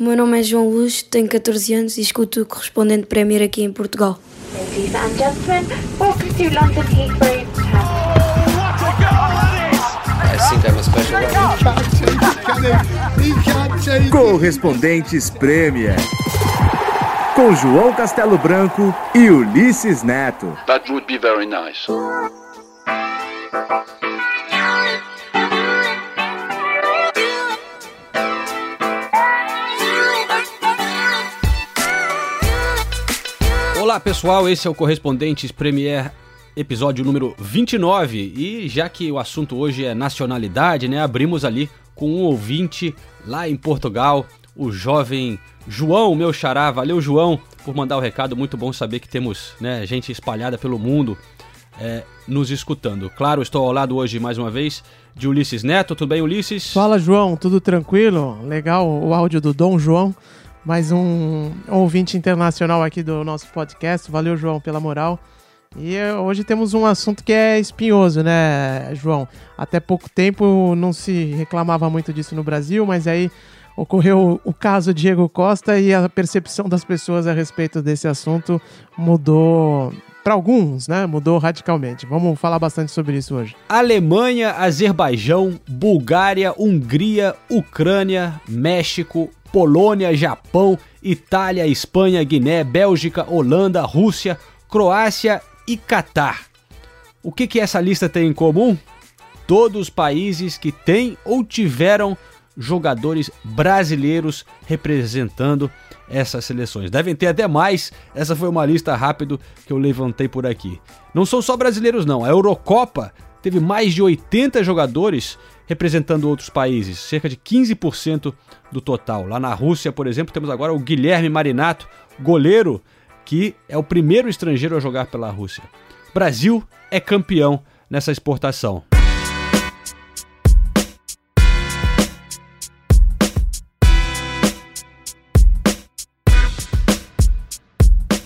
O meu nome é João Luz, tenho 14 anos e escuto o correspondente Premier aqui em Portugal. Ladies and gentlemen, welcome to London Heathrow. Correspondentes Premier. Com João Castelo Branco e Ulisses Neto. That would be very nice. Olá pessoal, esse é o Correspondentes Premier, episódio número 29. E já que o assunto hoje é nacionalidade, né, abrimos ali com um ouvinte lá em Portugal, o jovem João, meu xará. Valeu, João, por mandar o recado. Muito bom saber que temos né, gente espalhada pelo mundo é, nos escutando. Claro, estou ao lado hoje mais uma vez de Ulisses Neto. Tudo bem, Ulisses? Fala, João. Tudo tranquilo? Legal o áudio do Dom João mais um ouvinte internacional aqui do nosso podcast. Valeu, João, pela moral. E hoje temos um assunto que é espinhoso, né, João? Até pouco tempo não se reclamava muito disso no Brasil, mas aí ocorreu o caso Diego Costa e a percepção das pessoas a respeito desse assunto mudou para alguns, né? Mudou radicalmente. Vamos falar bastante sobre isso hoje. Alemanha, Azerbaijão, Bulgária, Hungria, Ucrânia, México, Polônia, Japão, Itália, Espanha, Guiné, Bélgica, Holanda, Rússia, Croácia e Catar. O que, que essa lista tem em comum? Todos os países que têm ou tiveram jogadores brasileiros representando essas seleções. Devem ter até mais. Essa foi uma lista rápida que eu levantei por aqui. Não são só brasileiros não. A Eurocopa teve mais de 80 jogadores representando outros países, cerca de 15% do total. Lá na Rússia, por exemplo, temos agora o Guilherme Marinato, goleiro, que é o primeiro estrangeiro a jogar pela Rússia. Brasil é campeão nessa exportação.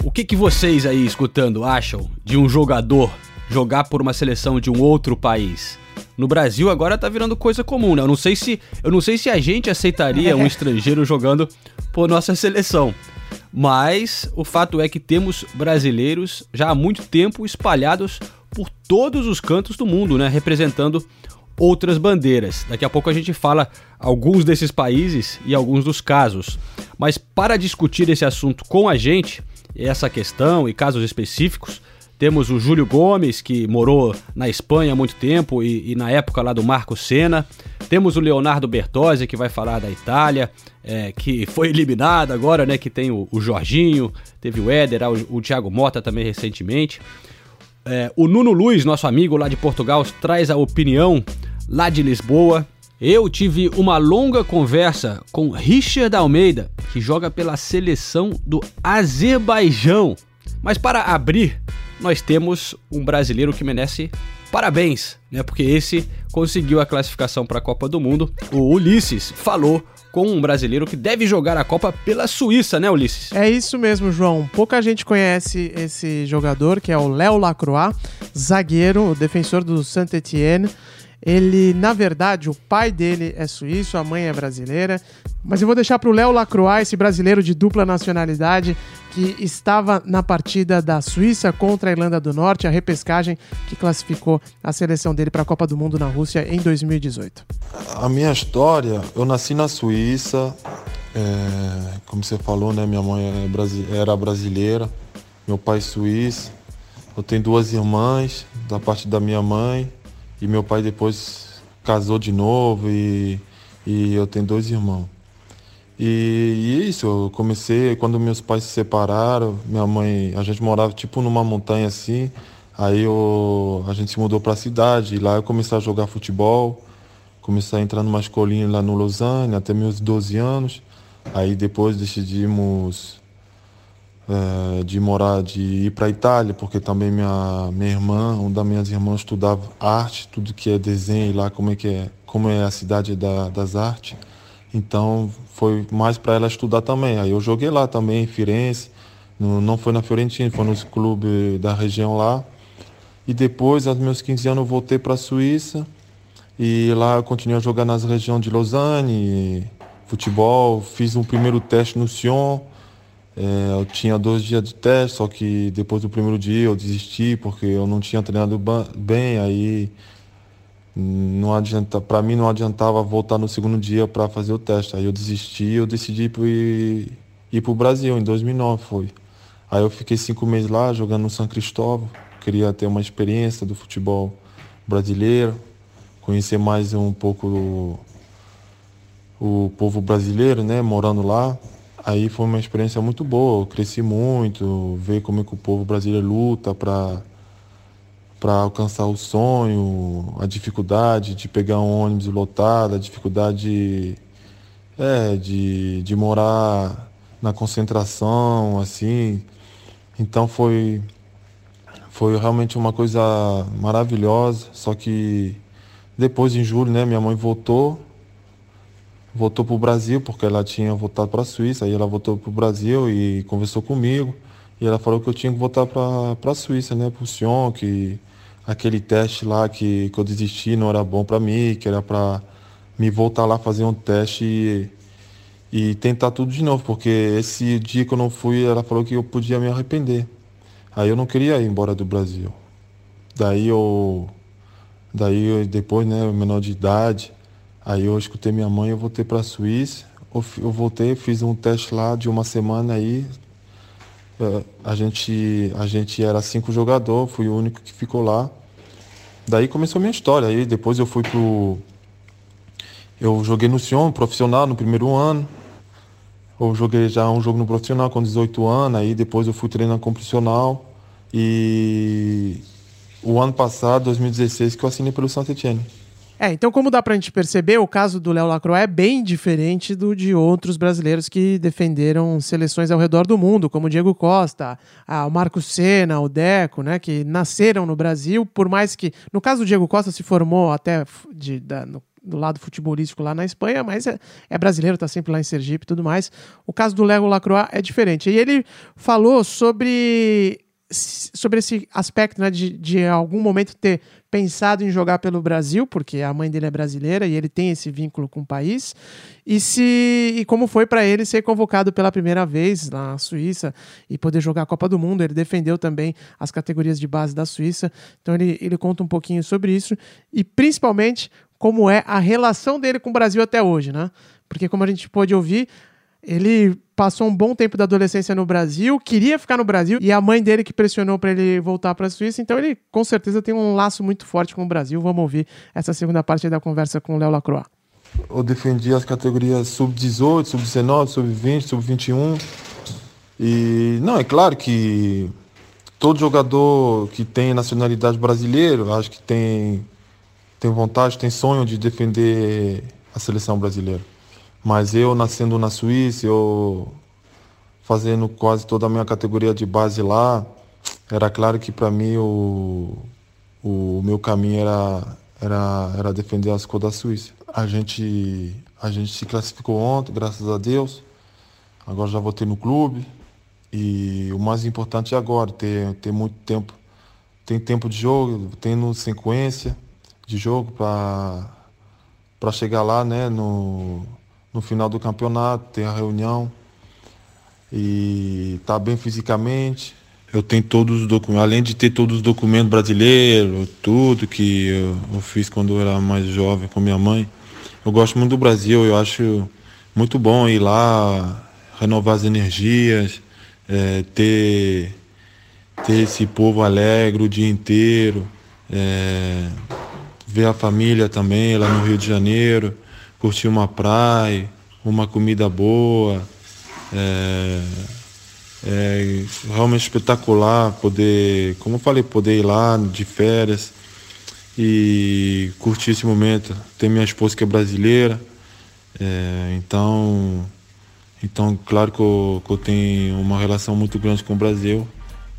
O que, que vocês aí escutando acham de um jogador jogar por uma seleção de um outro país? No Brasil agora tá virando coisa comum, né? Eu não sei se, eu não sei se a gente aceitaria um estrangeiro jogando por nossa seleção. Mas o fato é que temos brasileiros já há muito tempo espalhados por todos os cantos do mundo, né, representando outras bandeiras. Daqui a pouco a gente fala alguns desses países e alguns dos casos. Mas para discutir esse assunto com a gente, essa questão e casos específicos, temos o Júlio Gomes, que morou na Espanha há muito tempo e, e na época lá do Marco Senna. Temos o Leonardo Bertozzi, que vai falar da Itália, é, que foi eliminado agora, né? Que tem o, o Jorginho, teve o Éder, o, o Thiago Mota também recentemente. É, o Nuno Luiz, nosso amigo lá de Portugal, traz a opinião lá de Lisboa. Eu tive uma longa conversa com Richard Almeida, que joga pela seleção do Azerbaijão. Mas para abrir nós temos um brasileiro que merece parabéns, né? Porque esse conseguiu a classificação para a Copa do Mundo. O Ulisses falou com um brasileiro que deve jogar a Copa pela Suíça, né, Ulisses? É isso mesmo, João. Pouca gente conhece esse jogador, que é o Léo Lacroix, zagueiro, defensor do Saint-Étienne. Ele, na verdade, o pai dele é suíço, a mãe é brasileira. Mas eu vou deixar para o Léo Lacroix, esse brasileiro de dupla nacionalidade, que estava na partida da Suíça contra a Irlanda do Norte, a repescagem que classificou a seleção dele para a Copa do Mundo na Rússia em 2018. A minha história, eu nasci na Suíça, é, como você falou, né? Minha mãe era brasileira, meu pai suíço. Eu tenho duas irmãs da parte da minha mãe e meu pai depois casou de novo e, e eu tenho dois irmãos. E, e isso, eu comecei, quando meus pais se separaram, minha mãe, a gente morava tipo numa montanha assim, aí eu, a gente se mudou para a cidade, e lá eu comecei a jogar futebol, comecei a entrar numa escolinha lá no Lausanne, até meus 12 anos, aí depois decidimos é, de morar, de ir para a Itália, porque também minha, minha irmã, uma das minhas irmãs estudava arte, tudo que é desenho lá, como é que é, como é a cidade da, das artes. Então foi mais para ela estudar também. Aí eu joguei lá também em Firenze, no, não foi na Fiorentina, foi nos clubes da região lá. E depois, aos meus 15 anos, eu voltei para a Suíça e lá eu continuei a jogar nas regiões de Lausanne, futebol. Fiz um primeiro teste no Sion. É, eu tinha dois dias de teste, só que depois do primeiro dia eu desisti porque eu não tinha treinado bem. Aí não adianta, para mim não adiantava voltar no segundo dia para fazer o teste. Aí eu desisti, eu decidi ir, ir para o Brasil em 2009 foi. Aí eu fiquei cinco meses lá jogando no São Cristóvão. Queria ter uma experiência do futebol brasileiro, conhecer mais um pouco o, o povo brasileiro, né, morando lá. Aí foi uma experiência muito boa, eu cresci muito, ver como é que o povo brasileiro luta para para alcançar o sonho, a dificuldade de pegar um ônibus lotado, a dificuldade é, de, de morar na concentração, assim. Então foi, foi realmente uma coisa maravilhosa, só que depois em julho, né, minha mãe voltou, voltou para o Brasil, porque ela tinha voltado para a Suíça, aí ela voltou para o Brasil e conversou comigo, e ela falou que eu tinha que voltar para a Suíça, né, para o Sion, que aquele teste lá que, que eu desisti não era bom para mim, que era para me voltar lá fazer um teste e, e tentar tudo de novo, porque esse dia que eu não fui, ela falou que eu podia me arrepender. Aí eu não queria ir embora do Brasil. Daí eu. Daí eu, depois, né, menor de idade, aí eu escutei minha mãe, eu voltei para a Suíça. Eu voltei, fiz um teste lá de uma semana aí. É, a gente, a gente era cinco jogadores, fui o único que ficou lá. Daí começou a minha história. Aí depois eu fui pro. Eu joguei no Sion profissional no primeiro ano. Eu joguei já um jogo no profissional com 18 anos, aí depois eu fui treinando com profissional. E o ano passado, 2016, que eu assinei pelo Saint Etienne. É, então como dá pra gente perceber, o caso do Léo Lacroix é bem diferente do de outros brasileiros que defenderam seleções ao redor do mundo, como o Diego Costa, o Marco Senna, o Deco, né, que nasceram no Brasil, por mais que, no caso do Diego Costa, se formou até de, da, no, do lado futebolístico lá na Espanha, mas é, é brasileiro, tá sempre lá em Sergipe e tudo mais. O caso do Léo Lacroix é diferente. E ele falou sobre sobre esse aspecto né, de, de algum momento ter pensado em jogar pelo Brasil, porque a mãe dele é brasileira e ele tem esse vínculo com o país, e se e como foi para ele ser convocado pela primeira vez na Suíça e poder jogar a Copa do Mundo. Ele defendeu também as categorias de base da Suíça, então ele, ele conta um pouquinho sobre isso e principalmente como é a relação dele com o Brasil até hoje, né? Porque como a gente pôde ouvir, ele passou um bom tempo da adolescência no Brasil, queria ficar no Brasil e a mãe dele que pressionou para ele voltar para a Suíça. Então ele com certeza tem um laço muito forte com o Brasil. Vamos ouvir essa segunda parte da conversa com o Léo Lacroix. Eu defendi as categorias sub-18, sub-19, sub-20, sub-21. E não, é claro que todo jogador que tem nacionalidade brasileira, acho que tem tem vontade, tem sonho de defender a seleção brasileira. Mas eu nascendo na Suíça, eu fazendo quase toda a minha categoria de base lá, era claro que para mim o, o meu caminho era, era, era defender as cores da Suíça. A gente, a gente se classificou ontem, graças a Deus. Agora já voltei no clube. E o mais importante é agora, ter, ter muito tempo. Tem tempo de jogo, tendo sequência de jogo para chegar lá né, no, no final do campeonato, ter a reunião e tá bem fisicamente. Eu tenho todos os documentos, além de ter todos os documentos brasileiros, tudo que eu, eu, fiz quando eu era mais jovem com minha mãe. Eu gosto muito do Brasil, eu acho muito bom ir lá, renovar as energias, é, ter, ter esse povo alegre o dia inteiro, é, ver a família também lá no Rio de Janeiro curtir uma praia, uma comida boa. É, é realmente espetacular poder, como eu falei, poder ir lá de férias e curtir esse momento. Tem minha esposa que é brasileira, é, então, então claro que eu, que eu, tenho uma relação muito grande com o Brasil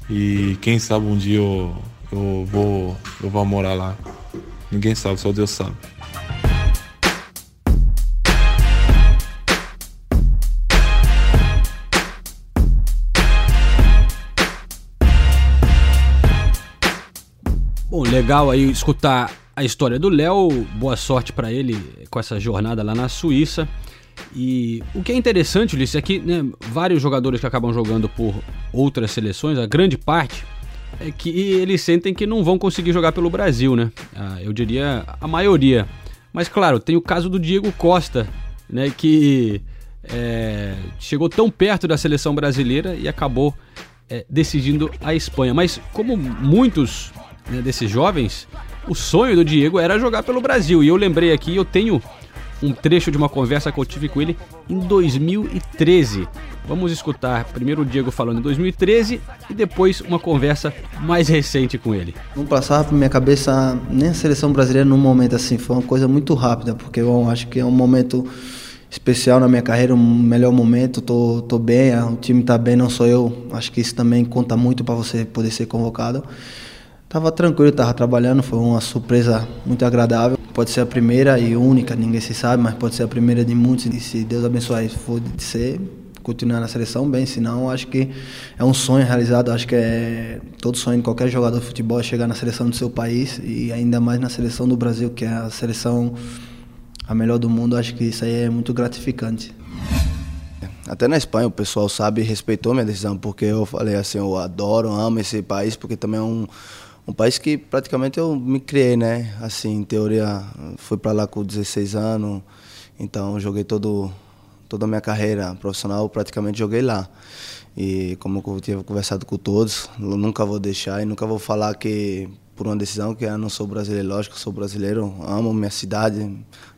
e quem sabe um dia eu, eu vou eu vou morar lá. Ninguém sabe, só Deus sabe. Bom, legal aí escutar a história do Léo. Boa sorte para ele com essa jornada lá na Suíça. E o que é interessante, Ulisses, é que né, vários jogadores que acabam jogando por outras seleções, a grande parte, é que eles sentem que não vão conseguir jogar pelo Brasil, né? Ah, eu diria a maioria. Mas claro, tem o caso do Diego Costa, né? Que é, chegou tão perto da seleção brasileira e acabou é, decidindo a Espanha. Mas como muitos né, desses jovens, o sonho do Diego era jogar pelo Brasil. E eu lembrei aqui, eu tenho um trecho de uma conversa que eu tive com ele em 2013. Vamos escutar primeiro o Diego falando em 2013 e depois uma conversa mais recente com ele. Não passava por minha cabeça nem a seleção brasileira num momento assim, foi uma coisa muito rápida, porque eu acho que é um momento especial na minha carreira, um melhor momento, tô, tô bem, o time tá bem, não sou eu. Acho que isso também conta muito para você poder ser convocado. Tava tranquilo, tava trabalhando, foi uma surpresa muito agradável. Pode ser a primeira e única, ninguém se sabe, mas pode ser a primeira de muitos. E se Deus abençoar e for de ser, continuar na seleção bem, senão acho que é um sonho realizado, acho que é todo sonho de qualquer jogador de futebol é chegar na seleção do seu país e ainda mais na seleção do Brasil, que é a seleção a melhor do mundo, acho que isso aí é muito gratificante. Até na Espanha o pessoal sabe e respeitou minha decisão, porque eu falei assim, eu adoro, amo esse país, porque também é um, um país que praticamente eu me criei, né? Assim, em teoria, fui para lá com 16 anos, então joguei todo toda a minha carreira profissional praticamente joguei lá. E como eu tinha conversado com todos, nunca vou deixar e nunca vou falar que por uma decisão que eu não sou brasileiro, lógico, sou brasileiro, amo minha cidade,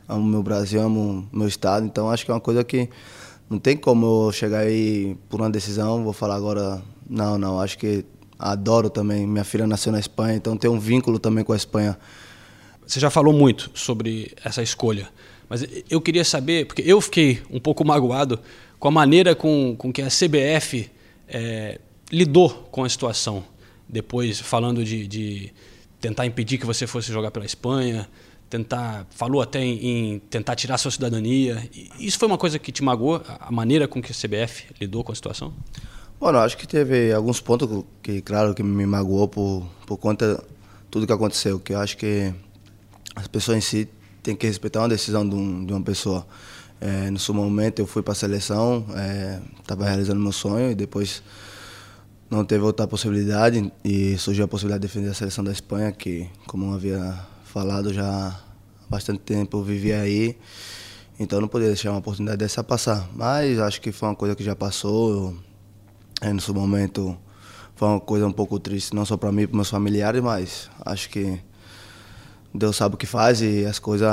amo meu Brasil, amo meu estado, então acho que é uma coisa que não tem como eu chegar aí por uma decisão, vou falar agora, não, não, acho que adoro também, minha filha nasceu na Espanha, então tem um vínculo também com a Espanha. Você já falou muito sobre essa escolha. Mas eu queria saber, porque eu fiquei um pouco magoado com a maneira com, com que a CBF é, lidou com a situação. Depois, falando de, de, tentar impedir que você fosse jogar pela Espanha, tentar falou até em, em, tentar tirar sua cidadania. Isso foi uma coisa que te magoou, a maneira com que a CBF lidou com a situação? Bom, acho que teve alguns pontos que, claro, que me magoou por, por conta de tudo que aconteceu, que eu acho que as pessoas em si tem que respeitar uma decisão de, um, de uma pessoa. É, no seu momento eu fui para a seleção, estava é, realizando meu sonho e depois não teve outra possibilidade e surgiu a possibilidade de defender a seleção da Espanha, que, como eu havia falado já há bastante tempo, eu vivia aí, então não podia deixar uma oportunidade dessa passar. Mas acho que foi uma coisa que já passou, é, no seu momento foi uma coisa um pouco triste, não só para mim, para meus familiares, mas acho que Deus sabe o que faz e as coisas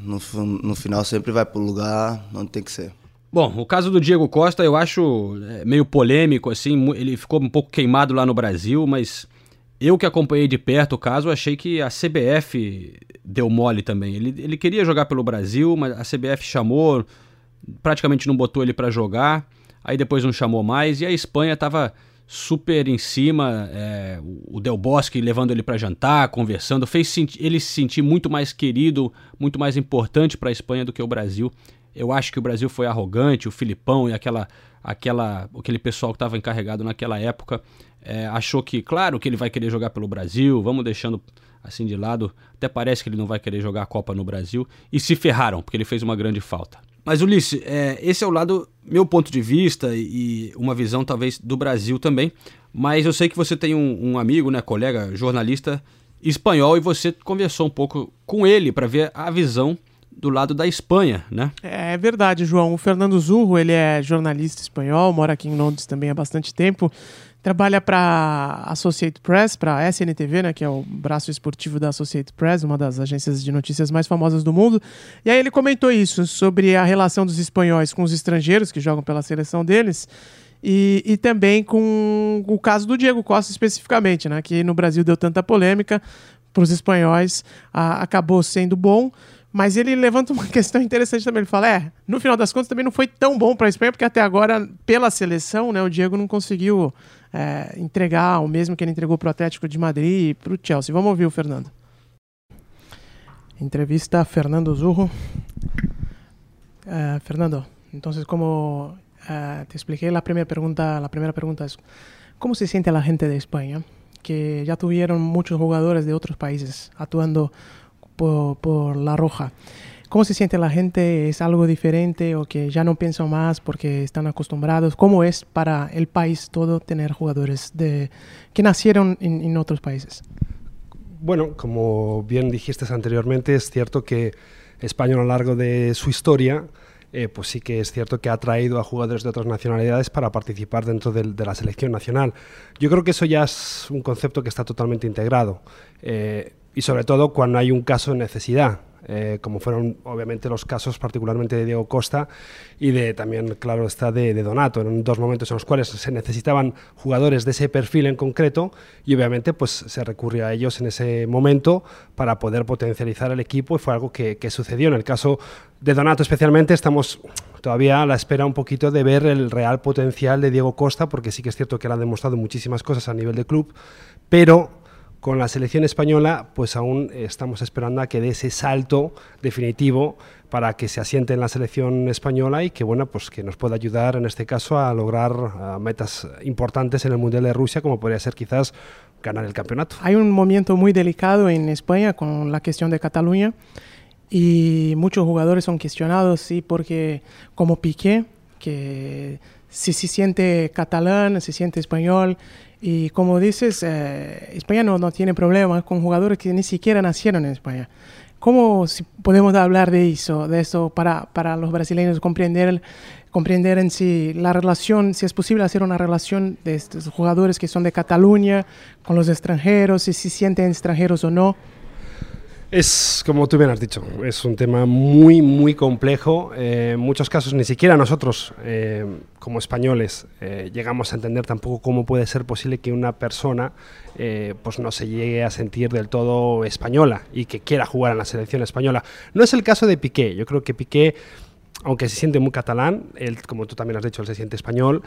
no, no final sempre vai para o lugar onde tem que ser. Bom, o caso do Diego Costa eu acho é, meio polêmico, assim, ele ficou um pouco queimado lá no Brasil, mas eu que acompanhei de perto o caso, achei que a CBF deu mole também. Ele, ele queria jogar pelo Brasil, mas a CBF chamou, praticamente não botou ele para jogar, aí depois não chamou mais, e a Espanha estava super em cima, é, o Del Bosque levando ele para jantar, conversando, fez ele se sentir muito mais querido, muito mais importante para a Espanha do que o Brasil. Eu acho que o Brasil foi arrogante, o Filipão e aquela, aquela, aquele pessoal que estava encarregado naquela época é, achou que, claro, que ele vai querer jogar pelo Brasil, vamos deixando assim de lado. Até parece que ele não vai querer jogar a Copa no Brasil e se ferraram porque ele fez uma grande falta. Mas Ulisses, é, esse é o lado, meu ponto de vista e uma visão talvez do Brasil também. Mas eu sei que você tem um, um amigo, né, colega, jornalista espanhol e você conversou um pouco com ele para ver a visão do lado da Espanha, né? É verdade, João. O Fernando Zurro, ele é jornalista espanhol, mora aqui em Londres também há bastante tempo trabalha para Associated Press, para SNTV, né, que é o braço esportivo da Associated Press, uma das agências de notícias mais famosas do mundo. E aí ele comentou isso sobre a relação dos espanhóis com os estrangeiros que jogam pela seleção deles. E, e também com o caso do Diego Costa especificamente, né, que no Brasil deu tanta polêmica, para os espanhóis a, acabou sendo bom, mas ele levanta uma questão interessante também. Ele fala: é, no final das contas também não foi tão bom para a Espanha, porque até agora, pela seleção, né, o Diego não conseguiu é, entregar o mesmo que ele entregou para o Atlético de Madrid e para o Chelsea. Vamos ouvir o Fernando. Entrevista Fernando Zurro. Uh, Fernando, entonces como uh, te expliqué la primera pregunta, la primera pregunta es ¿cómo se siente la gente de España? Que ya tuvieron muchos jugadores de otros países actuando por, por La Roja. ¿Cómo se siente la gente? ¿Es algo diferente o que ya no piensan más porque están acostumbrados? ¿Cómo es para el país todo tener jugadores de, que nacieron en, en otros países? Bueno, como bien dijiste anteriormente, es cierto que España a lo largo de su historia eh, pues sí que es cierto que ha traído a jugadores de otras nacionalidades para participar dentro de, la selección nacional. Yo creo que eso ya es un concepto que está totalmente integrado eh, y sobre todo cuando hay un caso de necesidad. Eh, como fueron obviamente los casos particularmente de Diego Costa y de también, claro está, de, Donato, en dos momentos en los cuales se necesitaban jugadores de ese perfil en concreto y obviamente pues se recurrió a ellos en ese momento para poder potencializar el equipo y fue algo que, que sucedió. En el caso de Donato especialmente estamos todavía a la espera un poquito de ver el real potencial de Diego Costa porque sí que es cierto que él ha demostrado muchísimas cosas a nivel de club, pero con la selección española, pues aún estamos esperando a que dé ese salto definitivo para que se asiente en la selección española y que bueno, pues que nos pueda ayudar en este caso a lograr metas importantes en el Mundial de Rusia, como podría ser quizás ganar el campeonato. Hay un momento muy delicado en España con la cuestión de Cataluña y muchos jugadores son cuestionados, sí, porque como Piqué, que si se siente catalán, se siente español, y como dices, eh, España no, no tiene problemas con jugadores que ni siquiera nacieron en España. ¿Cómo podemos hablar de eso, de eso para, para los brasileños comprender, comprender en sí la relación, si es posible hacer una relación de estos jugadores que son de Cataluña con los extranjeros, si se sienten extranjeros o no? Es, como tú bien has dicho, es un tema muy, muy complejo. Eh, en muchos casos ni siquiera nosotros, eh, como españoles, eh, llegamos a entender tampoco cómo puede ser posible que una persona pues no se llegue a sentir del todo española y que quiera jugar en la selección española. No es el caso de Piqué. Yo creo que Piqué aunque se siente muy catalán, él, como tú también has dicho, él se siente español.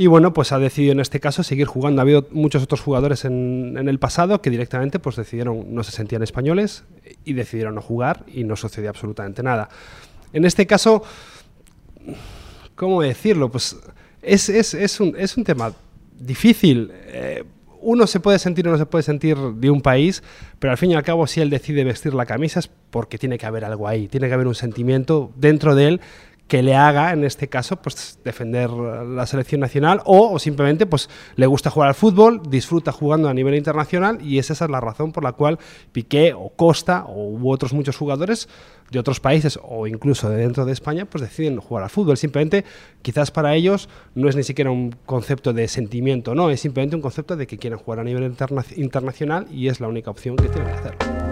Y bueno, pues ha decidido en este caso seguir jugando. Ha habido muchos otros jugadores en, el pasado que directamente pues decidieron, no se sentían españoles y decidieron no jugar y no sucedió absolutamente nada. En este caso, ¿cómo decirlo? Pues es, es, es, un, es un, tema difícil. Eh, uno se puede sentir o no se puede sentir de un país, pero al fin y al cabo si él decide vestir la camisa es porque tiene que haber algo ahí, tiene que haber un sentimiento dentro de él que le haga, en este caso, pues defender la selección nacional o, simplemente pues le gusta jugar al fútbol, disfruta jugando a nivel internacional y esa es la razón por la cual Piqué o Costa o u otros muchos jugadores de otros países o incluso de dentro de España pues deciden jugar al fútbol. Simplemente quizás para ellos no es ni siquiera un concepto de sentimiento, no, es simplemente un concepto de que quieren jugar a nivel internacional y es la única opción que tienen que hacer.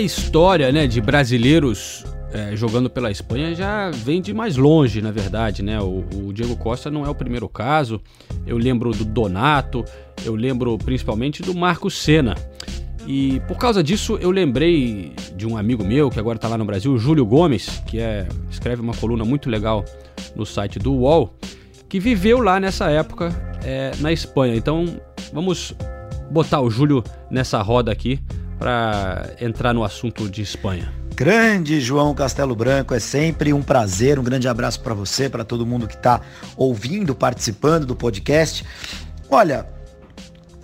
A história né, de brasileiros é, jogando pela Espanha já vem de mais longe, na verdade, né? O, o, Diego Costa não é o primeiro caso. Eu lembro do Donato, eu lembro principalmente do Marco Senna. E por causa disso eu lembrei de um amigo meu que agora está lá no Brasil, Júlio Gomes, que é, escreve uma coluna muito legal no site do UOL, que viveu lá nessa época é, na Espanha. Então vamos botar o Júlio nessa roda aqui para entrar no assunto de Espanha. Grande João Castelo Branco, é sempre um prazer, um grande abraço para você, para todo mundo que está ouvindo, participando do podcast. Olha,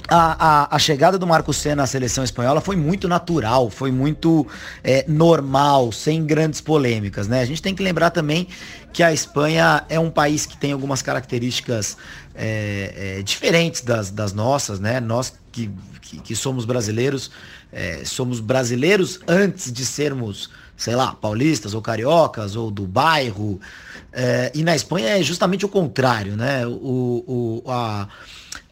a, a, a, chegada do Marco Senna à seleção espanhola foi muito natural, foi muito é, normal, sem grandes polêmicas, né? A gente tem que lembrar também que a Espanha é um país que tem algumas características é, é, diferentes das, das nossas, né? Nós que, que, que somos brasileiros, é, somos brasileiros antes de sermos, sei lá, paulistas ou cariocas ou do bairro. É, e na Espanha é justamente o contrário, né? O, o, a,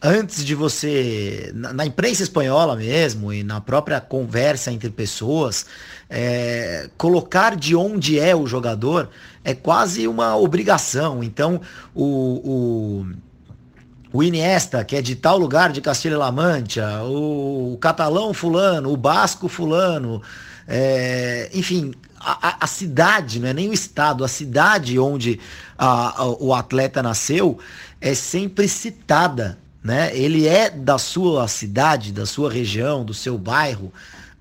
antes de você, na, na, imprensa espanhola mesmo e na própria conversa entre pessoas, é, colocar de onde é o jogador é quase uma obrigação. Então, o, o o Iniesta, que é de tal lugar de Castilha-La Mancha, o catalão fulano, o basco fulano, é, enfim, a, a, cidade, não é nem o estado, a cidade onde a, a, o atleta nasceu é sempre citada, né? Ele é da sua cidade, da sua região, do seu bairro,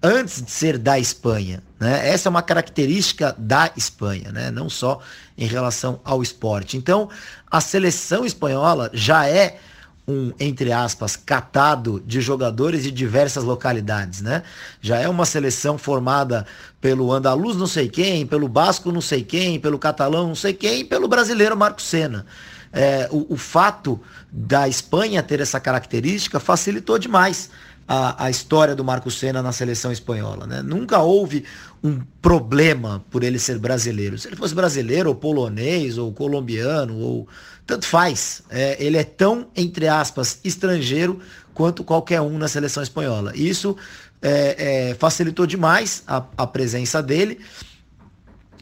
antes de ser da Espanha. Né? Essa é uma característica da Espanha, né? não só em relação ao esporte. Então, a seleção espanhola já é um, entre aspas, catado de jogadores de diversas localidades, né? Já é uma seleção formada pelo andaluz não sei quem, pelo basco não sei quem, pelo catalão não sei quem, e pelo brasileiro Marco Senna. É, o, o fato da Espanha ter essa característica facilitou demais a, a história do Marco Senna na seleção espanhola. Né? Nunca houve um problema por ele ser brasileiro. Se ele fosse brasileiro, ou polonês, ou colombiano, ou tanto faz. É, ele é tão, entre aspas, estrangeiro quanto qualquer um na seleção espanhola. Isso é, é, facilitou demais a, a, presença dele.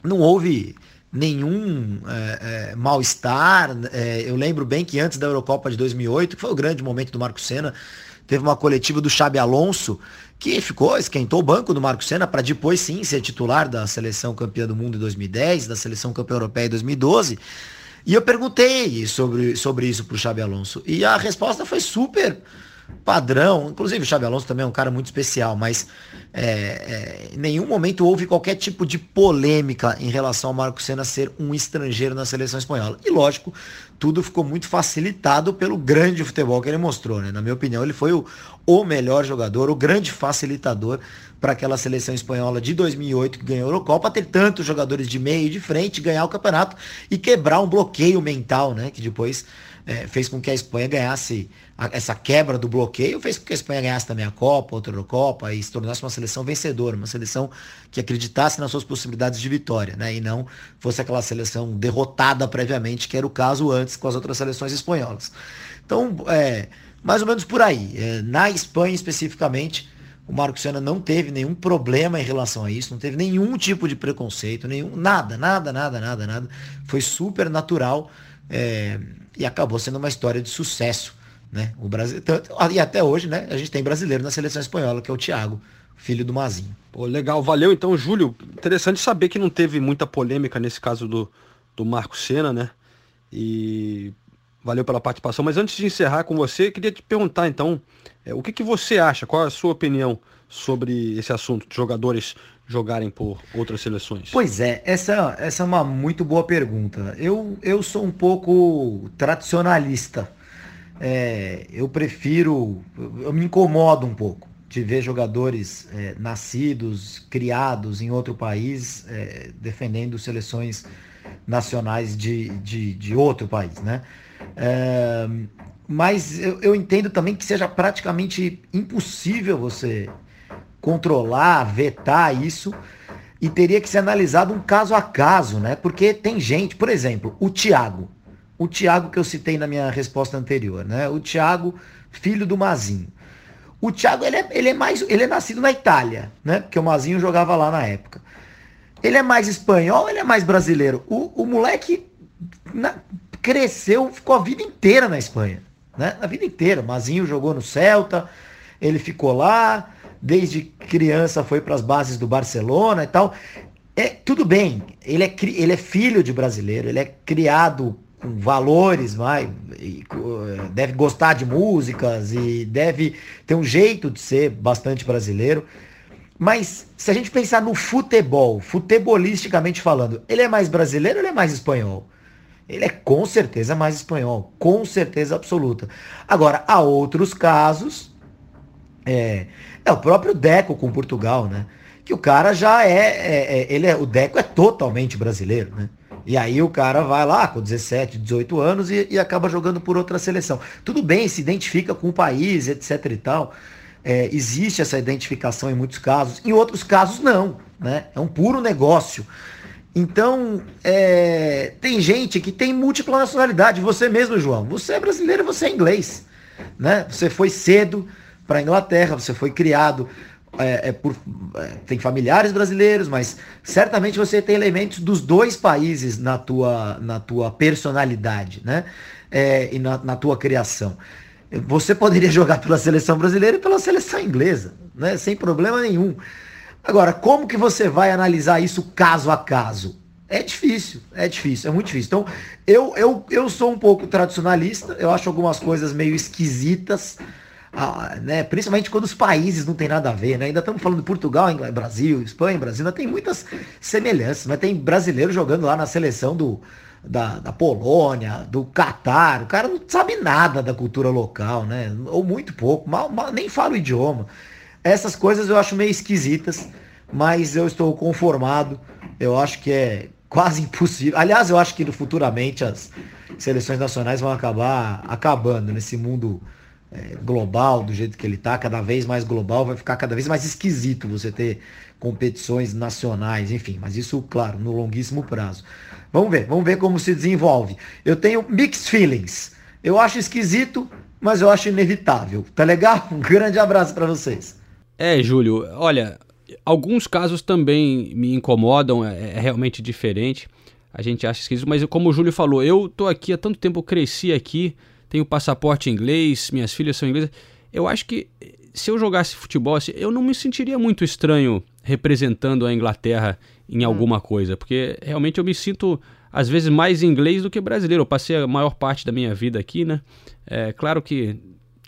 Não houve nenhum é, é, mal-estar. É, eu lembro bem que antes da Eurocopa de 2008, que foi o grande momento do Marco Senna, teve uma coletiva do Xabi Alonso que ficou, esquentou o banco do Marco Senna para depois sim ser titular da seleção campeã do mundo em 2010, da seleção campeã europeia em 2012. E eu perguntei sobre, sobre isso pro Xabi Alonso. E a resposta foi super padrão. Inclusive, o Xabi Alonso também é um cara muito especial, mas é, é, em nenhum momento houve qualquer tipo de polêmica em relação ao Marco Senna ser um estrangeiro na seleção espanhola. E lógico, tudo ficou muito facilitado pelo grande futebol que ele mostrou. Né? Na minha opinião, ele foi o, o melhor jogador, o grande facilitador para aquela seleção espanhola de 2008 que ganhou a Eurocopa, ter tantos jogadores de meio e de frente, ganhar o campeonato e quebrar um bloqueio mental, né? Que depois é, fez com que a Espanha ganhasse a, essa quebra do bloqueio, fez com que a Espanha ganhasse também a Copa, outra Eurocopa e se tornasse uma seleção vencedora, uma seleção que acreditasse nas suas possibilidades de vitória, né? E não fosse aquela seleção derrotada previamente, que era o caso antes com as outras seleções espanholas. Então, é, mais ou menos por aí. É, na Espanha especificamente, o Marco Senna não teve nenhum problema em relação a isso, não teve nenhum tipo de preconceito, nenhum, nada, nada, nada, nada, nada. Foi super natural é, e acabou sendo uma história de sucesso. Né? O Brasil, e até hoje, né, a gente tem brasileiro na seleção espanhola, que é o Thiago, filho do Mazinho. Pô, legal, valeu então, Júlio. Interessante saber que não teve muita polêmica nesse caso do, do Marco Senna, né? E valeu pela participação. Mas antes de encerrar com você, queria te perguntar então, é, o que, que você acha, qual a sua opinião sobre esse assunto de jogadores jogarem por outras seleções? Pois é, essa, essa é uma muito boa pergunta. Eu, eu sou um pouco tradicionalista. É, eu prefiro, eu me incomodo um pouco de ver jogadores é, nascidos, criados em outro país, é, defendendo seleções nacionais de, de, de, outro país, né? É, mas eu, eu entendo também que seja praticamente impossível você controlar, vetar isso e teria que ser analisado um caso a caso, né? Porque tem gente, por exemplo, o Thiago. O Thiago que eu citei na minha resposta anterior, né? O Thiago, filho do Mazinho. O Thiago, ele é, ele é mais, ele é nascido na Itália, né? Porque o Mazinho jogava lá na época. Ele é mais espanhol, ele é mais brasileiro. O, o moleque na, cresceu, ficou a vida inteira na Espanha, né? A vida inteira. O Mazinho jogou no Celta, ele ficou lá, desde criança foi para as bases do Barcelona e tal. É, tudo bem, ele é, ele é filho de brasileiro, ele é criado com valores, vai, e, deve gostar de músicas e deve ter um jeito de ser bastante brasileiro. Mas se a gente pensar no futebol, futebolisticamente falando, ele é mais brasileiro ou ele é mais espanhol? Ele é com certeza mais espanhol, com certeza absoluta. Agora, há outros casos é, é o próprio Deco com Portugal, né? Que o cara já é, é, é, ele é, o Deco é totalmente brasileiro, né? E aí o cara vai lá com 17, 18 anos e, e acaba jogando por outra seleção. Tudo bem, se identifica com o país, etc e tal. É, existe essa identificação em muitos casos, em outros casos não, né? É um puro negócio. Então, é, tem gente que tem múltipla nacionalidade. Você mesmo, João. Você é brasileiro, você é inglês, né? Você foi cedo, para a Inglaterra, você foi criado é, é por, é, tem familiares brasileiros, mas certamente você tem elementos dos dois países na tua, na tua personalidade, né? É, e na, na tua criação. Você poderia jogar pela seleção brasileira e pela seleção inglesa, né? Sem problema nenhum. Agora, como que você vai analisar isso caso a caso? É difícil, é difícil, é muito difícil. Então, eu, eu, eu sou um pouco tradicionalista, eu acho algumas coisas meio esquisitas a, né, principalmente quando os países não tem nada a ver, né? Ainda estamos falando de Portugal, Brasil, Espanha, Brasil, ainda tem muitas semelhanças, mas tem brasileiro jogando lá na seleção do, da, da Polônia, do Catar, o cara não sabe nada da cultura local, né? Ou muito pouco, mal, mal, nem fala o idioma. Essas coisas eu acho meio esquisitas, mas eu estou conformado. Eu acho que é quase impossível. Aliás, eu acho que futuramente as seleções nacionais vão acabar acabando nesse mundo é, global, do jeito que ele está, cada vez mais global, vai ficar cada vez mais esquisito você ter competições nacionais, enfim, mas isso, claro, no longuíssimo prazo. Vamos ver, vamos ver como se desenvolve. Eu tenho mixed feelings. Eu acho esquisito, mas eu acho inevitável. Tá legal? Um grande abraço para vocês. É, Júlio, olha, alguns casos também me incomodam, é, é, realmente diferente. A gente acha esquisito, mas como o Júlio falou, eu tô aqui há tanto tempo, cresci aqui, tenho passaporte inglês, minhas filhas são inglesas. Eu acho que se eu jogasse futebol, assim, eu não me sentiria muito estranho representando a Inglaterra em hum. alguma coisa, porque realmente eu me sinto às vezes mais inglês do que brasileiro. Eu passei a maior parte da minha vida aqui, né? É claro que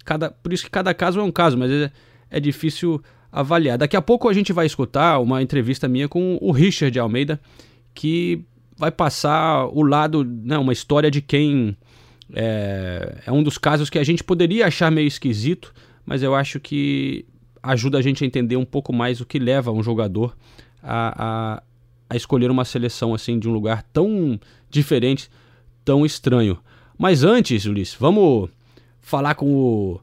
cada, por isso que cada caso é um caso, mas é, é difícil avaliar. Daqui a pouco a gente vai escutar uma entrevista minha com o Richard Almeida, que vai passar o lado, né, uma história de quem é, é um dos casos que a gente poderia achar meio esquisito, mas eu acho que ajuda a gente a entender um pouco mais o que leva um jogador a, a, a escolher uma seleção assim de um lugar tão diferente, tão estranho. Mas antes, Ulisses, vamos falar com o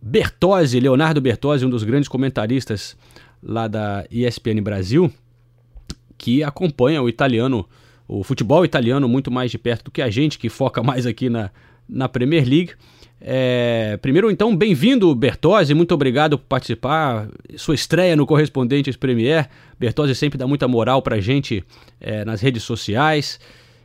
Bertozzi, Leonardo Bertozzi, um dos grandes comentaristas lá da ESPN Brasil, que acompanha o italiano, o futebol italiano muito mais de perto do que a gente, que foca mais aqui na, na Premier League. É, primeiro, então, bem-vindo, Bertozzi, muito obrigado por participar. Sua estreia no Correspondentes Premier. Bertozzi sempre dá muita moral pra gente é, nas redes sociais.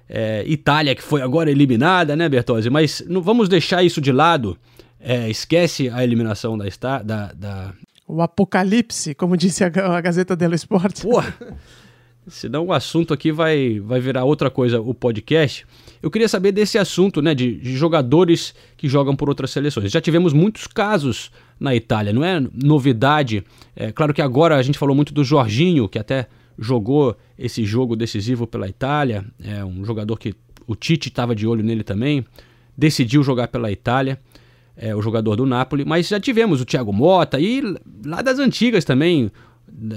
É, Itália, que foi agora eliminada, né, Bertozzi? Mas não vamos deixar isso de lado. É, esquece a eliminação da, da, da... O apocalipse, como disse a, a Gazeta dello Sport. Porra! Senão o assunto aqui vai, vai virar outra coisa, o podcast. Eu queria saber desse assunto, né, de, de, jogadores que jogam por outras seleções. Já tivemos muitos casos na Itália, não é novidade. É claro que agora a gente falou muito do Jorginho, que até jogou esse jogo decisivo pela Itália. É um jogador que o Tite estava de olho nele também. Decidiu jogar pela Itália. É, o jogador do Napoli, mas já tivemos o Thiago Mota e lá das antigas também,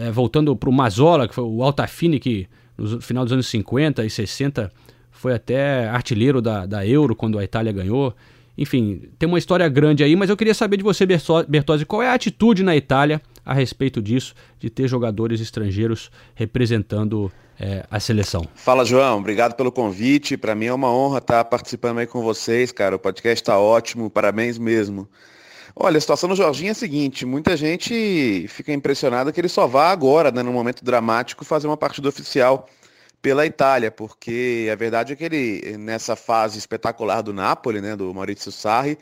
é, voltando para o Mazola, que foi o Altafine, que no final dos anos 50 e 60 foi até artilheiro da, da Euro quando a Itália ganhou. Enfim, tem uma história grande aí, mas eu queria saber de você, Bertozzi, qual é a atitude na Itália a respeito disso, de ter jogadores estrangeiros representando é, a seleção. Fala, João. Obrigado pelo convite. Para mim é uma honra estar participando aí com vocês, cara. O podcast está ótimo. Parabéns mesmo. Olha, a situação do Jorginho é a seguinte, muita gente fica impressionada que ele só vá agora, né, no momento dramático, fazer uma partida oficial pela Itália, porque a verdade é que ele, nessa fase espetacular do Napoli, né, do Maurizio Sarri,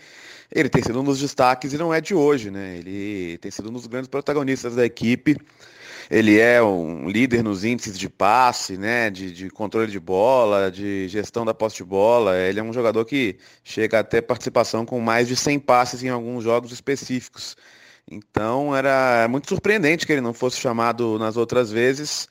ele tem sido um dos destaques e não é de hoje, né? Ele tem sido um dos grandes protagonistas da equipe. Ele é um líder nos índices de passe, né, de, de controle de bola, de gestão da posse de bola. Ele é um jogador que chega até participação com mais de 100 passes em alguns jogos específicos. Então era muito surpreendente que ele não fosse chamado nas outras vezes.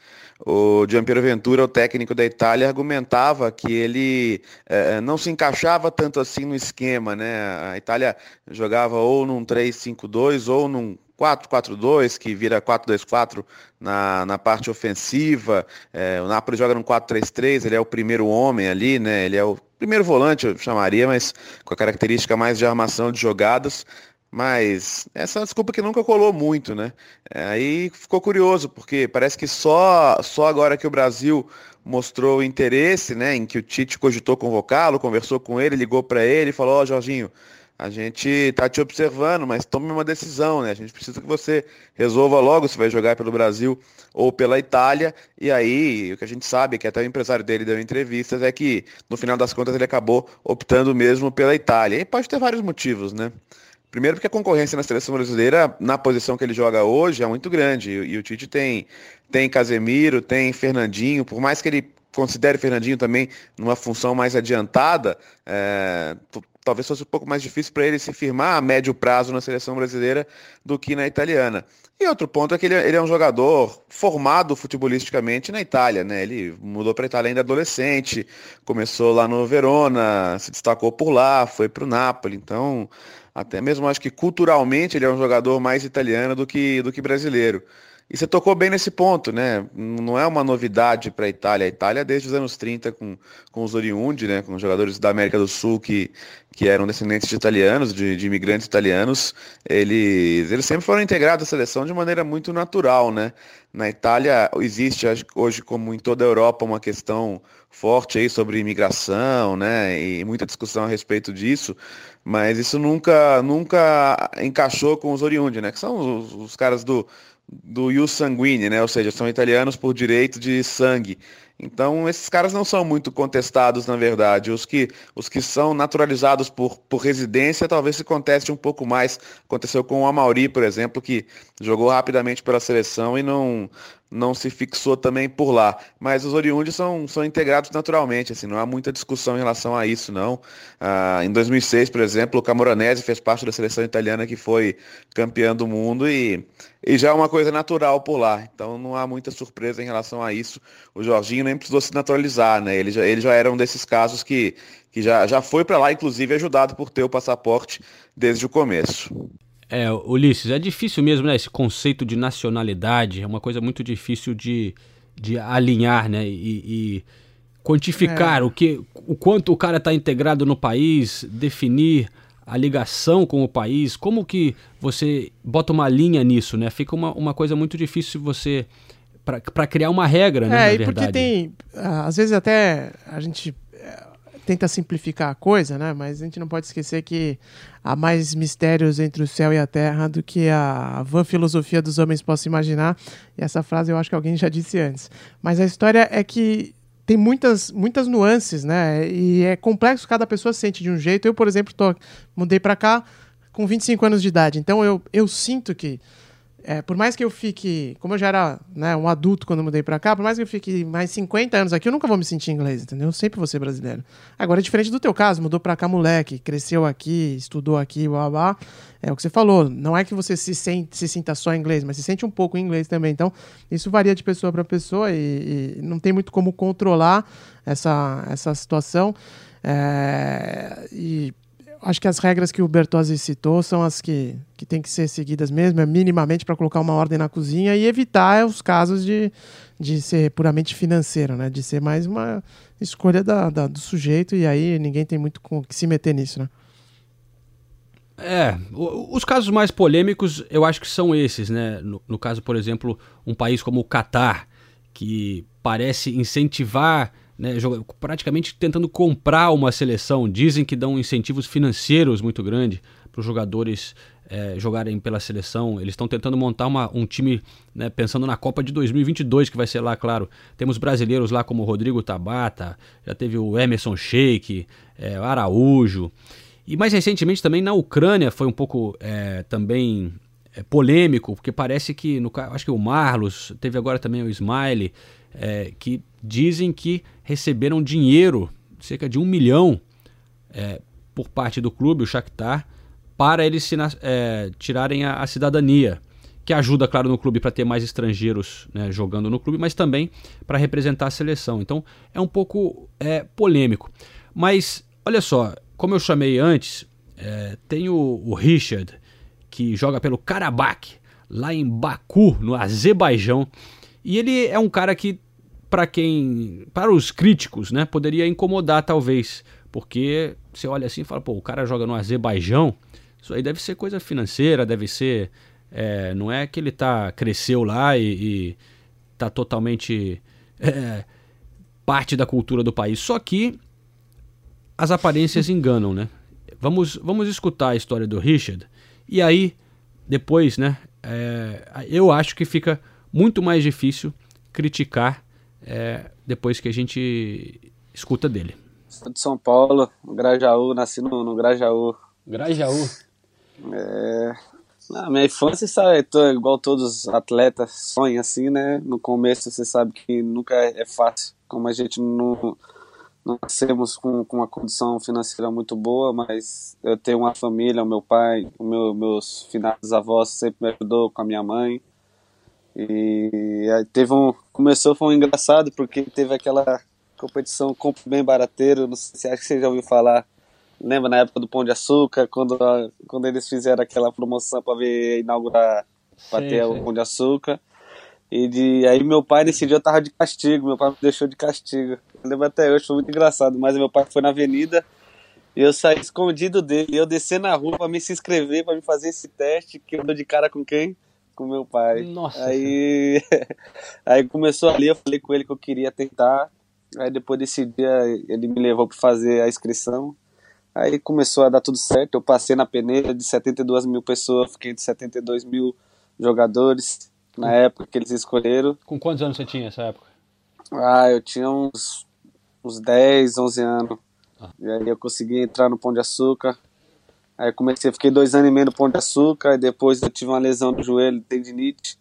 O Giampiero Ventura, o técnico da Itália, argumentava que ele eh, não se encaixava tanto assim no esquema, né? A Itália jogava ou num 3-5-2 ou num 4-4-2, que vira 4-2-4 na, na parte ofensiva. É, o Napoli joga no 4-3-3, ele é o primeiro homem ali, né? Ele é o primeiro volante, eu chamaria, mas com a característica mais de armação de jogadas. Mas essa é desculpa que nunca colou muito, né? É, aí ficou curioso, porque parece que só, só agora que o Brasil mostrou interesse, né, em que o Tite cogitou convocá-lo, conversou com ele, ligou para ele falou, ó, oh, Jorginho, a gente está te observando, mas tome uma decisão, né? A gente precisa que você resolva logo se vai jogar pelo Brasil ou pela Itália. E aí, o que a gente sabe, que até o empresário dele deu entrevistas, é que no final das contas ele acabou optando mesmo pela Itália. E pode ter vários motivos, né? Primeiro porque a concorrência na seleção brasileira, na posição que ele joga hoje, é muito grande. E, e o Tite tem, tem Casemiro, tem Fernandinho, por mais que ele considere Fernandinho também numa função mais adiantada, é, talvez fosse um pouco mais difícil para ele se firmar a médio prazo na seleção brasileira do que na italiana. E outro ponto é que ele, ele é um jogador formado futebolisticamente na Itália, né? Ele mudou para a Itália ainda adolescente, começou lá no Verona, se destacou por lá, foi para o Napoli. Então, até mesmo acho que culturalmente ele é um jogador mais italiano do que, do que brasileiro. E você tocou bem nesse ponto, né? Não é uma novidade para a Itália. A Itália, desde os anos 30, com, com os oriundi, né? com jogadores da América do Sul que, que eram descendentes de italianos, de, de imigrantes italianos, eles, eles sempre foram integrados à seleção de maneira muito natural. Né? Na Itália, existe hoje, como em toda a Europa, uma questão forte aí sobre imigração, né? E muita discussão a respeito disso, mas isso nunca, nunca encaixou com os oriundi, né? Que são os, os caras do do ius sanguine, né? Ou seja, são italianos por direito de sangue. Então, esses caras não são muito contestados, na verdade. Os que, os que são naturalizados por, por residência, talvez se conteste um pouco mais. Aconteceu com o Amauri, por exemplo, que jogou rapidamente pela seleção e não, não se fixou também por lá. Mas os oriundos são, são integrados naturalmente, assim, não há muita discussão em relação a isso, não. Ah, em 2006, por exemplo, o Camoranese fez parte da seleção italiana que foi campeã do mundo e, e já é uma coisa natural por lá. Então não há muita surpresa em relação a isso. O Jorginho nem precisou se naturalizar, né? Ele já, ele já era um desses casos que, que já, já foi para lá, inclusive ajudado por ter o passaporte desde o começo. É, Ulisses, é difícil mesmo, né? Esse conceito de nacionalidade é uma coisa muito difícil de, de alinhar, né? E, e quantificar é. o, que, o quanto o cara está integrado no país, definir a ligação com o país, como que você bota uma linha nisso, né? Fica uma, uma coisa muito difícil você para criar uma regra, né? É, e porque tem, às vezes até a gente tenta simplificar a coisa, né? Mas a gente não pode esquecer que há mais mistérios entre o céu e a terra do que a vã filosofia dos homens possa imaginar. E essa frase eu acho que alguém já disse antes. Mas a história é que tem muitas, muitas nuances, né? E é complexo, cada pessoa sente de um jeito. Eu, por exemplo, tô, mudei para cá com 25 anos de idade. Então eu, eu sinto que é, por mais que eu fique, como eu já era né, um adulto quando mudei para cá, por mais que eu fique mais 50 anos aqui, eu nunca vou me sentir inglês, entendeu? Eu sempre vou ser brasileiro. Agora é diferente do teu caso, mudou para cá moleque, cresceu aqui, estudou aqui, blá, blá. É o que você falou, não é que você se, sente, se sinta só inglês, mas se sente um pouco inglês também. Então, isso varia de pessoa para pessoa e, e, não tem muito como controlar essa, essa situação. É, e acho que as regras que o Bertozzi citou são as que, que têm que ser seguidas mesmo, é minimamente para colocar uma ordem na cozinha e evitar os casos de, de ser puramente financeiro, né? De ser mais uma escolha da, da do sujeito e aí ninguém tem muito com que se meter nisso, né? É, os casos mais polêmicos eu acho que são esses, né? No, no caso, por exemplo, um país como o Catar, que parece incentivar né, praticamente tentando comprar uma seleção. Dizem que dão incentivos financeiros muito grandes para os jogadores é, jogarem pela seleção. Eles estão tentando montar uma, um time né, pensando na Copa de 2022, que vai ser lá, claro. Temos brasileiros lá como Rodrigo Tabata, já teve o Emerson Sheik, é, Araújo. E mais recentemente também na Ucrânia foi um pouco é, também é, polêmico, porque parece que, no, acho que o Marlos, teve agora também o Smiley, é, que dizem que receberam dinheiro, cerca de um milhão, é, por parte do clube, o Shakhtar, para eles se, é, tirarem a, a, cidadania, que ajuda, claro, no clube para ter mais estrangeiros né, jogando no clube, mas também para representar a seleção. Então é um pouco é, polêmico. Mas olha só, como eu chamei antes, é, tem o, o Richard, que joga pelo Karabakh, lá em Baku, no Azerbaijão. E ele é um cara que para quem, para os críticos, né, poderia incomodar talvez, porque você olha assim e fala, pô, o cara joga no Azerbaijão, isso aí deve ser coisa financeira, deve ser, é, não é que ele tá cresceu lá e, e tá totalmente é, parte da cultura do país, só que as aparências enganam, né? Vamos, vamos escutar a história do Richard e aí depois, né? É, eu acho que fica muito mais difícil criticar é, depois que a gente escuta dele. Sou de São Paulo, no Grajaú, nasci no, no Grajaú. Grajaú? É. Na minha infância, sabe, tô, igual todos os atletas sonham assim, né? No começo você sabe que nunca é fácil, como a gente não, não nascemos com, com uma condição financeira muito boa, mas eu tenho uma família, o meu pai, o meu, meus finados avós sempre me ajudou com a minha mãe. E aí teve um. Começou, foi um engraçado, porque teve aquela competição Compre Bem Barateiro, não sei se acho que você já ouviu falar. Lembra na época do Pão de Açúcar, quando, quando eles fizeram aquela promoção para ver inaugurar, para ter o Pão de Açúcar. E de, aí meu pai nesse dia eu tava de castigo, meu pai me deixou de castigo. Eu lembro até hoje, foi muito engraçado, mas meu pai foi na avenida e eu saí escondido dele. Eu desci na rua para me se inscrever, para me fazer esse teste, que eu dou de cara com quem? Com meu pai. Nossa. Aí, aí começou ali, eu falei com ele que eu queria tentar. Aí depois desse dia ele me levou para fazer a inscrição. Aí começou a dar tudo certo. Eu passei na peneira de 72 mil pessoas, fiquei de 72 mil jogadores na época que eles escolheram. Com quantos anos você tinha nessa época? Ah, eu tinha uns, uns 10, 11 anos. Ah. E aí eu consegui entrar no Pão de Açúcar. Aí comecei, fiquei dois anos e meio no Pão de Açúcar. E depois eu tive uma lesão no joelho, tendinite.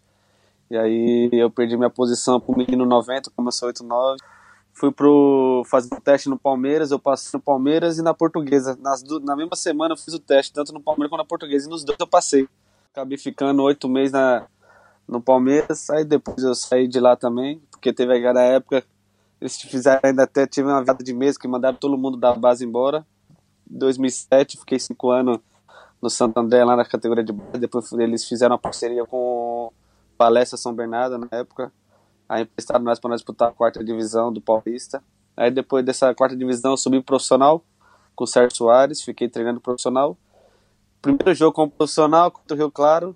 E aí eu perdi minha posição pro menino 90, como eu sou 8-9. Fui pro fazer o teste no Palmeiras, eu passei no Palmeiras e na Portuguesa. Nas, na mesma semana eu fiz o teste, tanto no Palmeiras quanto na Portuguesa. E nos dois eu passei. Acabei ficando oito meses na, no Palmeiras, aí depois eu saí de lá também, porque teve aquela época, eles fizeram ainda até, tive uma virada de mês que mandaram todo mundo da base embora. Em 2007, fiquei cinco anos no Santo André, lá na categoria de base, depois eles fizeram uma parceria com Palestra São Bernardo na época, aí emprestaram nós para nós disputar a quarta divisão do Paulista. Aí depois dessa quarta divisão eu subi profissional com o Sérgio Soares, fiquei treinando profissional. Primeiro jogo como profissional contra o Rio Claro,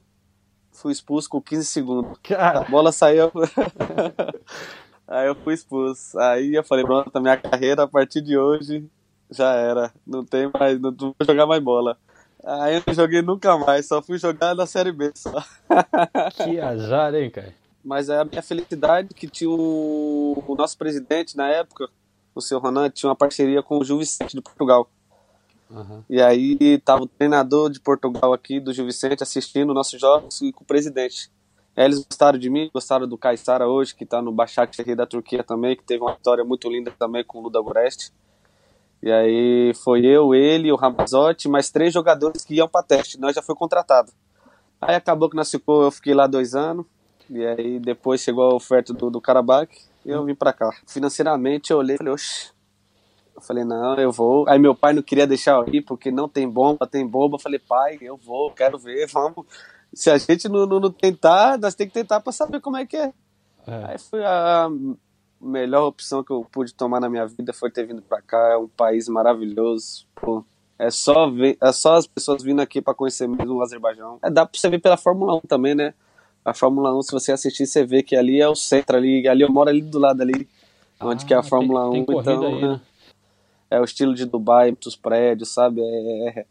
fui expulso com 15 segundos. Cara. A bola saiu. Aí eu fui expulso. Aí eu falei, pronto, minha carreira a partir de hoje já era. Não tem mais, não vou jogar mais bola. Aí eu não joguei nunca mais, só fui jogar na Série B só. Que azar, hein, cara? Mas é a minha felicidade que tinha o, o nosso presidente na época, o seu Ronan, tinha uma parceria com o Gil Vicente de Portugal. Uhum. E aí tava o treinador de Portugal aqui, do Gil Vicente, assistindo nossos jogos e com o presidente. Aí eles gostaram de mim, gostaram do Kaysara hoje, que tá no Başakşehir da Turquia também, que teve uma história muito linda também com o Luda Goreste. E aí foi eu, ele, o Ramazotti, mais três jogadores que iam para teste. Nós já foi contratado. Aí acabou que nós ficou, eu fiquei lá dois anos. E aí depois chegou a oferta do, do Karabakh e eu vim para cá. Financeiramente eu olhei e falei, oxe, eu falei, não, eu vou. Aí meu pai não queria deixar eu ir, porque não tem bomba, tem bomba. Eu falei, pai, eu vou, quero ver, vamos. Se a gente não, não, não tentar, nós temos que tentar para saber como é que é. É. Aí foi a melhor opção que eu pude tomar na minha vida, foi ter vindo para cá. É um país maravilhoso. Pô, é só, ver, é só as pessoas vindo aqui para conhecer mesmo o Azerbaijão. É, dá para você ver pela Fórmula 1 também, né? A Fórmula 1, se você assistir, você vê que ali é o centro, ali, ali eu moro ali do lado ali, onde que é a Fórmula tem, 1. tem então, aí, né? é o estilo de Dubai, muitos prédios, sabe? É, é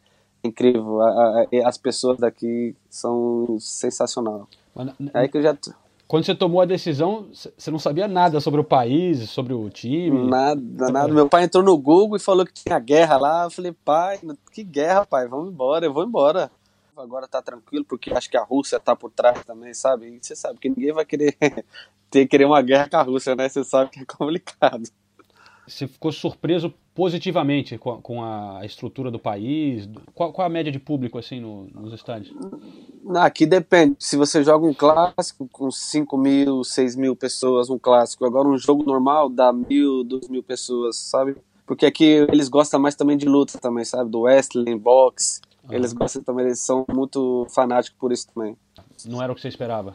incrível. A- a- as pessoas daqui são sensacional. Mas É aí que eu já Quando você tomou a decisão, você não sabia nada sobre o país, sobre o time? nada, nada. Meu pai entrou no Google e falou que tinha guerra lá. Eu falei, pai, que guerra, pai? Vamos embora, eu vou embora. Agora tá tranquilo, porque acho que a Rússia tá por trás também, sabe? E você sabe que ninguém vai querer ter querer uma guerra com a Rússia, né? Você sabe que é complicado. Você ficou surpreso positivamente com a, com a estrutura do país? Qual, qual a média de público, assim, no- nos estádios? Não, Aqui depende. Se você joga um clássico com 5 mil, 6 mil pessoas, um clássico. Agora um jogo normal dá mil, duas mil pessoas, sabe? Porque aqui eles gostam mais também de luta também, sabe? Do wrestling, boxe. Eles gostam também, eles são muito fanáticos por isso também. Não era o que você esperava?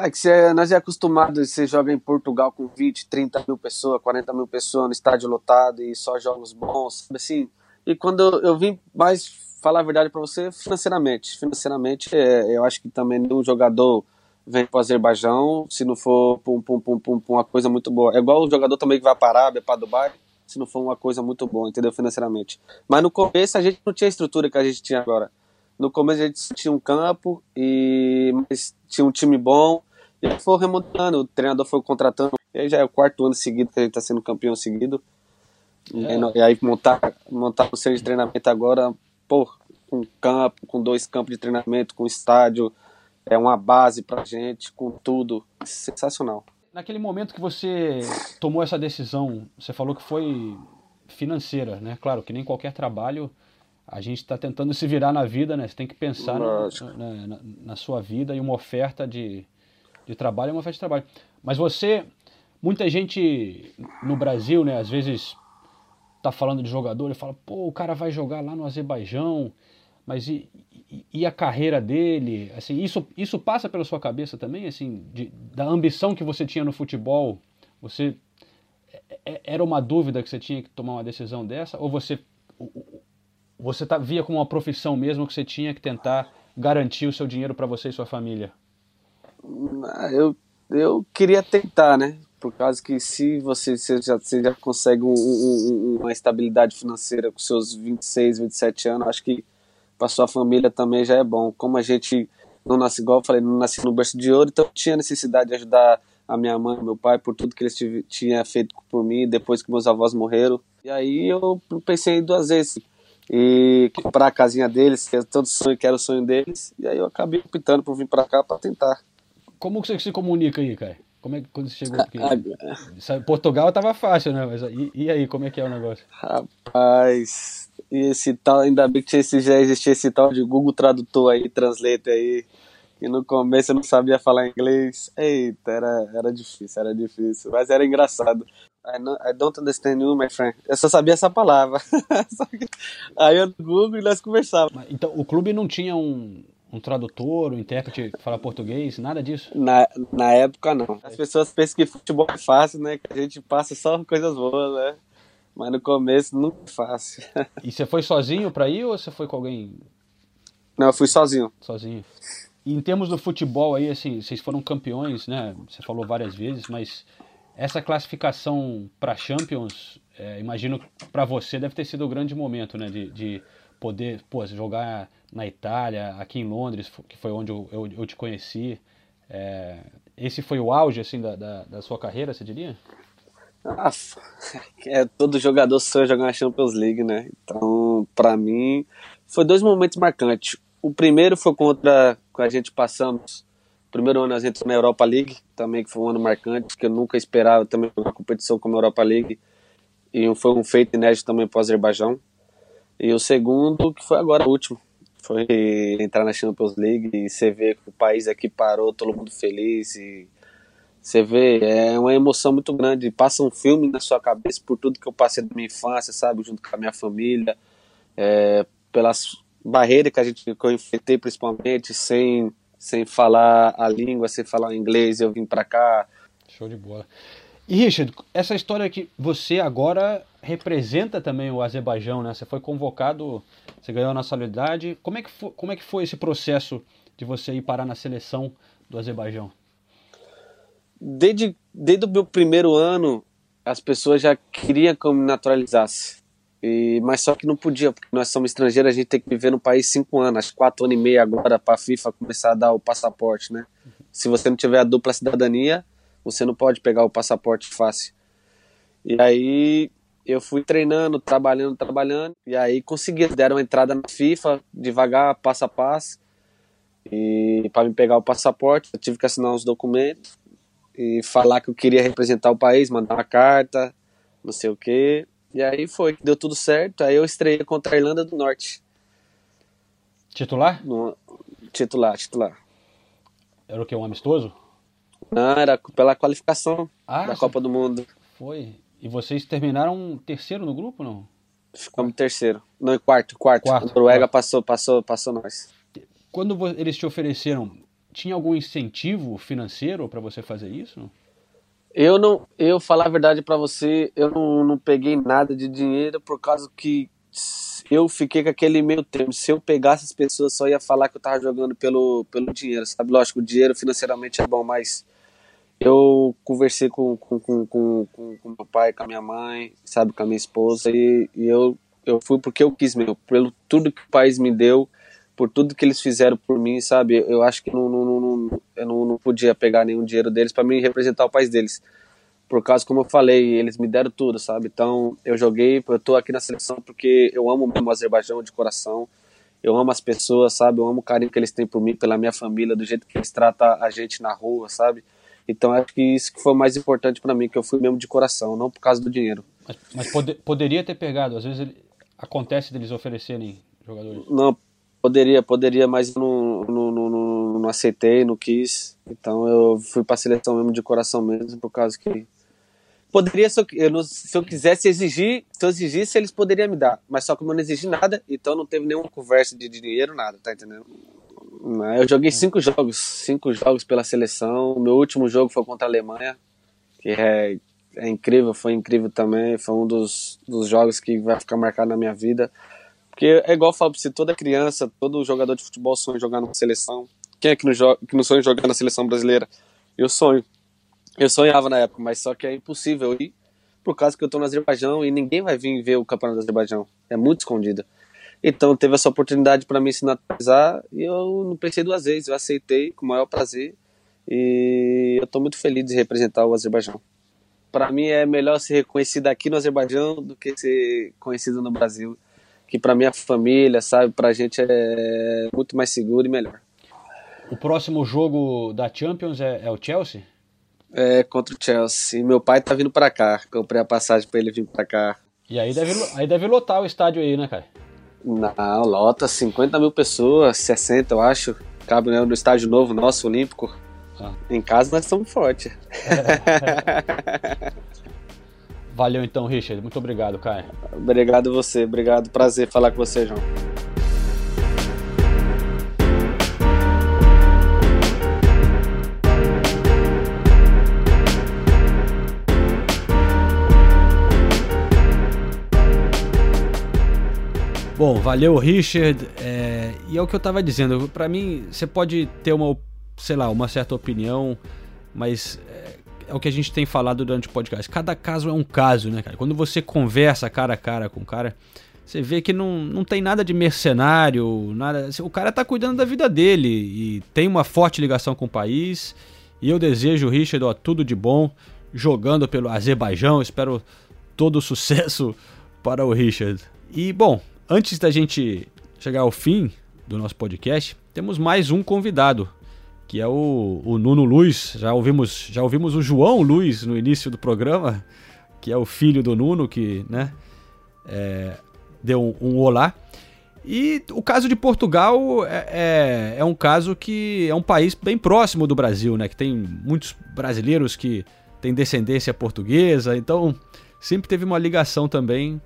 Ah, que você, nós é acostumado, você joga em Portugal com 20, 30 mil pessoas, 40 mil pessoas no estádio lotado e só jogos bons, sabe assim? E quando eu, eu vim mais falar a verdade para você, financeiramente. Financeiramente, é, eu acho que também nenhum jogador vem para o Azerbaijão se não for pum, pum, pum, pum, uma coisa muito boa. É igual o jogador também que vai para Arábia, para Dubai, se não for uma coisa muito boa, entendeu? Financeiramente. Mas no começo a gente não tinha a estrutura que a gente tinha agora. No começo a gente tinha um campo e mas tinha um time bom e aí foi remontando, o treinador foi contratando. E aí já é o quarto ano seguido que a gente está sendo campeão seguido. E aí no- E aí montar, montar o centro de treinamento agora, pô, com campo, com dois campos de treinamento, com estádio, é uma base pra gente, com tudo. Sensacional. Naquele momento que você tomou essa decisão, você falou que foi financeira, né? Claro que nem qualquer trabalho a gente está tentando se virar na vida, né? Você tem que pensar na, na, na, sua vida e uma oferta de, de trabalho é uma oferta de trabalho. Mas você, muita gente no Brasil, né? Às vezes tá falando de jogador e fala, pô, o cara vai jogar lá no Azerbaijão, mas e, e, e, a carreira dele? Assim, isso, isso passa pela sua cabeça também, assim, de, da ambição que você tinha no futebol? Você é, é, era uma dúvida que você tinha que tomar uma decisão dessa? Ou você você tá, via como uma profissão mesmo que você tinha que tentar garantir o seu dinheiro para você e sua família? Ah, eu, eu queria tentar, né? Por causa que se você, você, já, você já consegue um, um, uma estabilidade financeira com seus 26, 27 anos, acho que para sua família também já é bom. Como a gente não nasce igual, eu falei, não nasci no berço de ouro, então tinha necessidade de ajudar a minha mãe meu pai por tudo que eles tinham feito por mim depois que meus avós morreram. E aí eu pensei duas vezes e comprar a casinha deles, que é todo sonho, que era o sonho deles. E aí eu acabei optando por vir para cá para tentar. Como que você se comunica aí, cara? Como é que quando você chegou aqui? Portugal tava fácil, né? Mas e, e, aí, como é que é o negócio? Rapaz, e esse tal, ainda bem que esse, já existia esse tal de Google Tradutor aí, Translate aí. E no começo eu não sabia falar inglês. Eita, era, era difícil, era difícil. Mas era engraçado. I, I don't understand you, my friend. Eu só sabia essa palavra. aí eu no Google e nós conversávamos. Então, o clube não tinha um, um tradutor, um intérprete que fala português, nada disso? Na, na época, não. As pessoas pensam que futebol é fácil, né? Que a gente passa só coisas boas, né? Mas no começo nunca é fácil. E você foi sozinho para ir ou você foi com alguém? Não, eu fui sozinho. Sozinho. E em termos do futebol aí, assim, vocês foram campeões, né? Você falou várias vezes, mas essa classificação para Champions, é, imagino para você deve ter sido um grande momento, né? De, de poder pô, jogar na Itália, aqui em Londres, que foi onde eu, eu, eu te conheci. É, esse foi o auge assim da, da, da sua carreira, você diria? Ah, é, todo jogador sonha jogar na Champions League, né? Então, para mim, foi dois momentos marcantes. O primeiro foi contra, com a gente passamos primeiro ano a gente na Europa League, também que foi um ano marcante, que eu nunca esperava também uma competição como a Europa League, e foi um feito inédito também para o Azerbaijão. E o segundo, que foi agora o último, foi entrar na Champions League e você vê que o país aqui parou, todo mundo feliz e você vê, é uma emoção muito grande, passa um filme na sua cabeça por tudo que eu passei da minha infância, sabe, junto com a minha família, é, pelas barreiras que a gente que eu enfrentei principalmente, sem sem falar a língua, sem falar inglês, eu vim para cá. Show de bola. E Richard, essa história que você agora representa também o Azerbaijão, né? Você foi convocado, você ganhou a nacionalidade. Como é que foi, como é que foi esse processo de você ir parar na seleção do Azerbaijão? Desde, desde o meu primeiro ano, as pessoas já queriam que eu me naturalizasse. E, mas só que não podia, porque nós somos estrangeiros, a gente tem que viver no país cinco anos, quatro anos e meio agora para a FIFA começar a dar o passaporte, né? Se você não tiver a dupla cidadania, você não pode pegar o passaporte fácil. E aí eu fui treinando, trabalhando, trabalhando, e aí consegui, deram entrada na FIFA, devagar, passo a passo. E para me pegar o passaporte, eu tive que assinar uns documentos e falar que eu queria representar o país, mandar uma carta, não sei o quê. E aí foi, deu tudo certo. Aí eu estreiei contra a Irlanda do Norte. Titular? No, titular, titular. Era o que? Um amistoso? Não, era pela qualificação ah, da Copa do Mundo. Foi. E vocês terminaram terceiro no grupo, não? Ficamos terceiro. Não, quarto, quarto. quarto a Noruega quarto. passou, passou, passou nós. Quando eles te ofereceram, tinha algum incentivo financeiro para você fazer isso? Eu não, eu falar a verdade para você, eu não, não peguei nada de dinheiro por causa que eu fiquei com aquele meio termo. Se eu pegasse as pessoas, só ia falar que eu tava jogando pelo, pelo dinheiro, sabe? Lógico, o dinheiro financeiramente é bom, mas eu conversei com, com, com, com, com, meu pai, com a minha mãe, sabe, com a minha esposa, e, e eu, eu fui porque eu quis mesmo, pelo tudo que o país me deu, por tudo que eles fizeram por mim, sabe? Eu acho que não, não, não, eu não, não podia pegar nenhum dinheiro deles para mim representar o país deles. Por causa, como eu falei, eles me deram tudo, sabe? Então, eu joguei, eu tô aqui na seleção porque eu amo mesmo o Azerbaijão de coração. Eu amo as pessoas, sabe? Eu amo o carinho que eles têm por mim, pela minha família, do jeito que eles tratam a gente na rua, sabe? Então, acho que isso que foi o mais importante para mim, que eu fui mesmo de coração, não por causa do dinheiro. Mas, mas pode, poderia ter pegado, às vezes ele, acontece deles oferecerem jogadores. Não, poderia, poderia, mas não, não, não, não aceitei, não quis. Então eu fui para a seleção mesmo de coração mesmo, por causa que poderia se eu, eu não, se eu quisesse exigir, se eu exigisse eles poderiam me dar, mas só como eu não exigi nada, então não teve nenhuma conversa de dinheiro, nada, tá entendendo? Eu joguei cinco jogos, cinco jogos pela seleção. Meu último jogo foi contra a Alemanha, que é, é incrível, foi incrível também. Foi um dos, dos jogos que vai ficar marcado na minha vida. Porque é igual eu falo pra você, toda criança, todo jogador de futebol sonha jogar numa seleção. Quem é que não, que não sonha jogar na seleção brasileira? Eu sonho. Eu sonhava na época, mas só que é impossível ir por causa que eu tô no Azerbaijão e ninguém vai vir ver o campeonato do Azerbaijão. É muito escondido. Então teve essa oportunidade para mim se naturalizar e eu não pensei duas vezes, eu aceitei com o maior prazer e eu estou muito feliz de representar o Azerbaijão. Para mim é melhor ser reconhecido aqui no Azerbaijão do que ser conhecido no Brasil, que para minha família, sabe, para a gente é muito mais seguro e melhor. O próximo jogo da Champions é, é o Chelsea? É contra o Chelsea. Meu pai tá vindo para cá, comprei a passagem para ele vir para cá. E aí deve, aí deve lotar o estádio aí, né, cara? Não, lota 50 mil pessoas, 60 eu acho. Cabe né, no estádio novo nosso, Olímpico. Ah. Em casa nós estamos fortes. Valeu então, Richard. Muito obrigado, Caio. Obrigado você, obrigado. Prazer falar com você, João. Bom, valeu, Richard. É, e é o que eu tava dizendo. Para mim, você pode ter uma, sei lá, uma certa opinião, mas é, é, o que a gente tem falado durante o podcast. Cada caso é um caso, né, cara? Quando você conversa cara a cara com o cara, você vê que não, não tem nada de mercenário, nada. O cara tá cuidando da vida dele e tem uma forte ligação com o país. E eu desejo, Richard, ó, tudo de bom jogando pelo Azerbaijão. Espero todo sucesso para o Richard. E bom, Antes da gente chegar ao fim do nosso podcast, temos mais um convidado, que é o, o Nuno Luiz. Já ouvimos, já ouvimos o João Luiz no início do programa, que é o filho do Nuno, que né, é, deu um, um, olá. E o caso de Portugal é, é, é, um caso que é um país bem próximo do Brasil, né? Que tem muitos brasileiros que têm descendência portuguesa, então sempre teve uma ligação também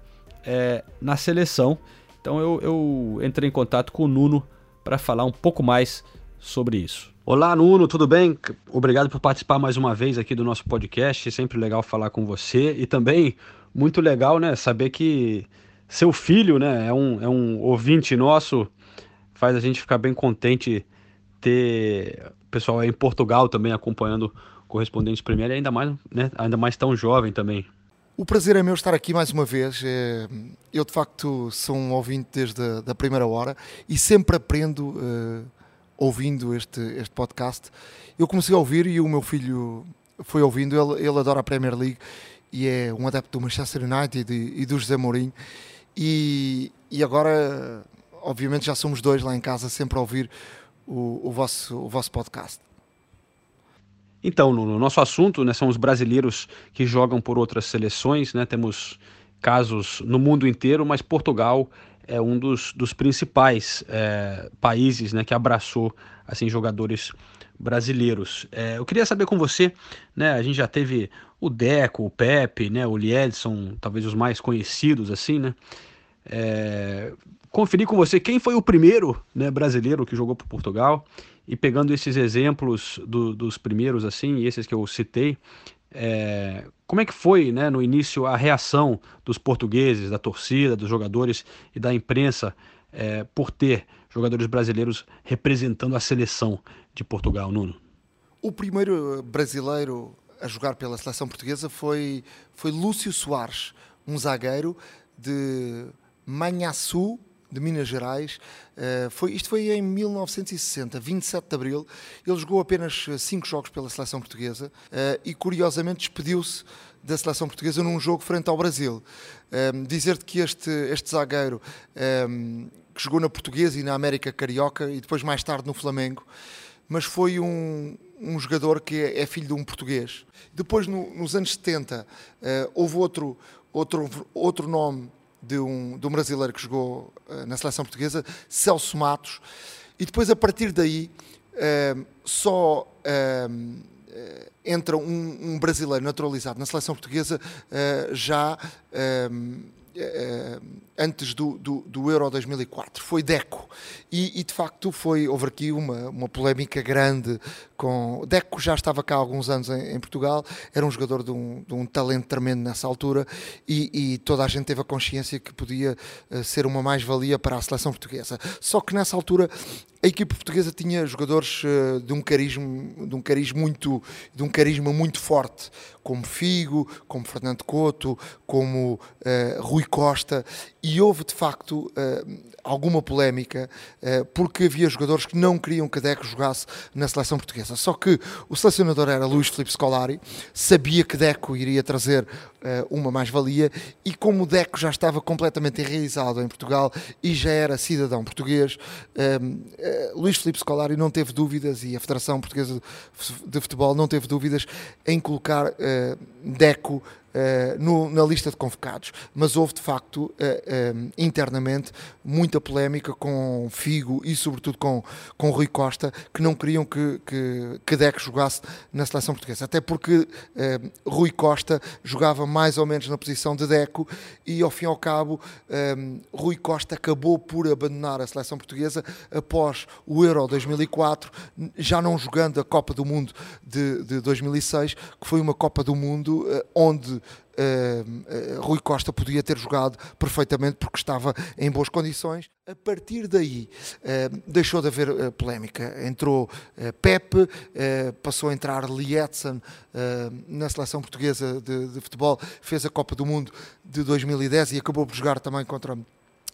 é, na seleção. Então eu, eu entrei em contato com o Nuno para falar um pouco mais sobre isso. Olá, Nuno, tudo bem? Obrigado por participar mais uma vez aqui do nosso podcast. Sempre legal falar com você e também muito legal, né, saber que seu filho, né, é um, é um ouvinte nosso, faz a gente ficar bem contente ter pessoal aí em Portugal também acompanhando correspondentes Premier e ainda mais, né, ainda mais tão jovem também. O prazer é meu estar aqui mais uma vez. É, eu, de facto, sou um ouvinte desde a da primeira hora e sempre aprendo uh, ouvindo este, este podcast. Eu comecei a ouvir e o meu filho foi ouvindo. Ele, ele adora a Premier League e é um adepto do Manchester United e, e do José Mourinho. E, e agora, obviamente, já somos dois lá em casa sempre a ouvir o, o, vosso, o vosso podcast. Então, no, nosso assunto né, são os brasileiros que jogam por outras seleções, né? Temos casos no mundo inteiro, mas Portugal é um dos, dos principais é, países né, que abraçou assim jogadores brasileiros. É, eu queria saber com você, né? A gente já teve o Deco, o Pepe, né? O Liedson, talvez os mais conhecidos assim, né? É, conferir com você quem foi o primeiro né, brasileiro que jogou por Portugal e pegando esses exemplos do, dos primeiros, assim, esses que eu citei, é, como é que foi, né, no início, a reação dos portugueses, da torcida, dos jogadores e da imprensa é, por ter jogadores brasileiros representando a seleção de Portugal, Nuno? O primeiro brasileiro a jogar pela seleção portuguesa foi, foi Lúcio Soares, um zagueiro de Manhaçu, de Minas Gerais. Uh, foi, isto foi em 1960, 27 de abril. Ele jogou apenas 5 jogos pela seleção portuguesa uh, e, curiosamente, despediu-se da seleção portuguesa num jogo frente ao Brasil. Uh, Dizer-te que este, este zagueiro, que jogou na Portuguesa e na América Carioca e depois mais tarde no Flamengo, mas foi um, um jogador que é, é filho de um português. Depois, no, nos anos 70, uh, houve outro, outro, outro nome de um, de um brasileiro que jogou uh, na seleção portuguesa, Celso Matos, e depois, a partir daí, uh, só entra um, um, brasileiro naturalizado na seleção portuguesa já antes do, do, do, Euro 2004, foi Deco. E, e, de facto foi, houve aqui uma, uma polémica grande com. Deco já estava cá há alguns anos em, em Portugal, era um jogador de um, de um talento tremendo nessa altura e, e, toda a gente teve a consciência que podia uh, ser uma mais-valia para a seleção portuguesa. Só que nessa altura a equipe portuguesa tinha jogadores uh, de um carisma, de um carisma muito, de um carisma muito forte, como Figo, como Fernando Couto, como uh, Rui Costa. E houve de facto uh, alguma polémica uh, porque havia jogadores que não queriam que Deco jogasse na seleção portuguesa. Só que o selecionador era Luís Filipe Scolari, sabia que Deco iria trazer uh, uma mais-valia e como Deco já estava completamente enraizado em Portugal e já era cidadão português, Luís Filipe Scolari não teve dúvidas e a Federação Portuguesa de Futebol não teve dúvidas em colocar Deco Uh, no, na lista de convocados, mas houve de facto uh, uh, internamente muita polémica com Figo e sobretudo com, com Rui Costa que não queriam que, que, que Deco jogasse na seleção portuguesa, até porque Rui Costa jogava mais ou menos na posição de Deco e ao fim e ao cabo Rui Costa acabou por abandonar a seleção portuguesa após o Euro 2004, já não jogando a Copa do Mundo de, de 2006, que foi uma Copa do Mundo onde uh, Rui Costa podia ter jogado perfeitamente porque estava em boas condições. A partir daí uh, deixou de haver uh, polémica. Entrou Pepe, passou a entrar Lietzen na seleção portuguesa de, de futebol, fez a Copa do Mundo de 2010 e acabou por jogar também contra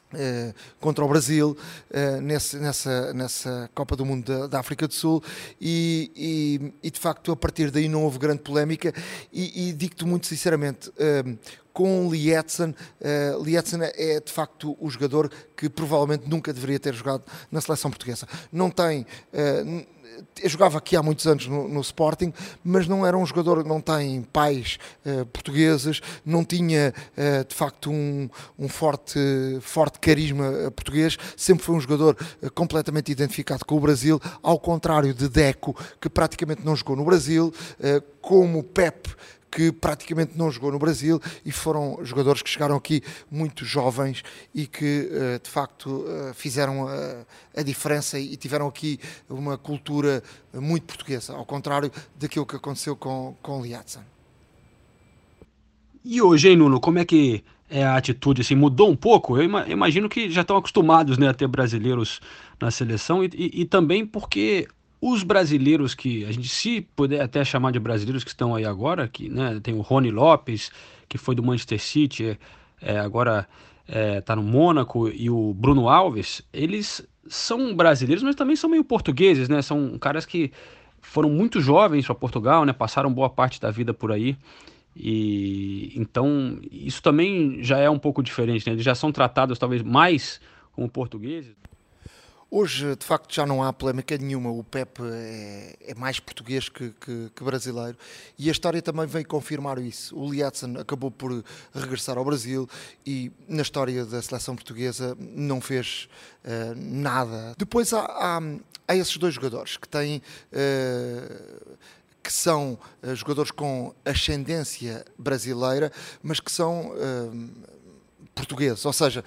Uh, contra o Brasil uh, nesse, nessa, nessa Copa do Mundo da, da África do Sul. E, e, e, de facto a partir daí não houve grande polémica. E, e digo-te muito sinceramente uh, com Lietzen, uh, Lietzen é de facto o jogador que provavelmente nunca deveria ter jogado na seleção portuguesa. Não tem eu jogava aqui há muitos anos no, no, Sporting, mas não era um jogador, não tem pais uh, portugueses, não tinha uh, de facto um, um forte, forte carisma uh, português, sempre foi um jogador completamente identificado com o Brasil, ao contrário de Deco, que praticamente não jogou no Brasil, como Pep que praticamente não jogou no Brasil e foram jogadores que chegaram aqui muito jovens e que eh, de facto eh, fizeram a, a diferença e tiveram aqui uma cultura muito portuguesa, ao contrário daquilo que aconteceu com, com Liatsan. E hoje, hein, Nuno, como é que é a atitude? Assim, mudou um pouco? Eu imagino que já estão acostumados né, a ter brasileiros na seleção e, e, e também porque os brasileiros que a gente se puder até chamar de brasileiros que estão aí agora, que né, tem o Rony Lopes, que foi do Manchester City, é, agora está é, tá no Mônaco, e o Bruno Alves, eles são brasileiros, mas também são meio portugueses, né? São caras que foram muito jovens para Portugal, né? Passaram boa parte da vida por aí. E então isso também já é um pouco diferente, né? Eles já são tratados talvez mais como portugueses. Hoje, de facto, já não há polémica nenhuma. O Pepe é, é mais português que, que, que, brasileiro e a história também vem confirmar isso. O Lietzen acabou por regressar ao Brasil e, na história da seleção portuguesa, não fez uh, nada. Depois há, há, há, esses dois jogadores que têm. Uh, que são uh, jogadores com ascendência brasileira, mas que são portugueses. Ou seja,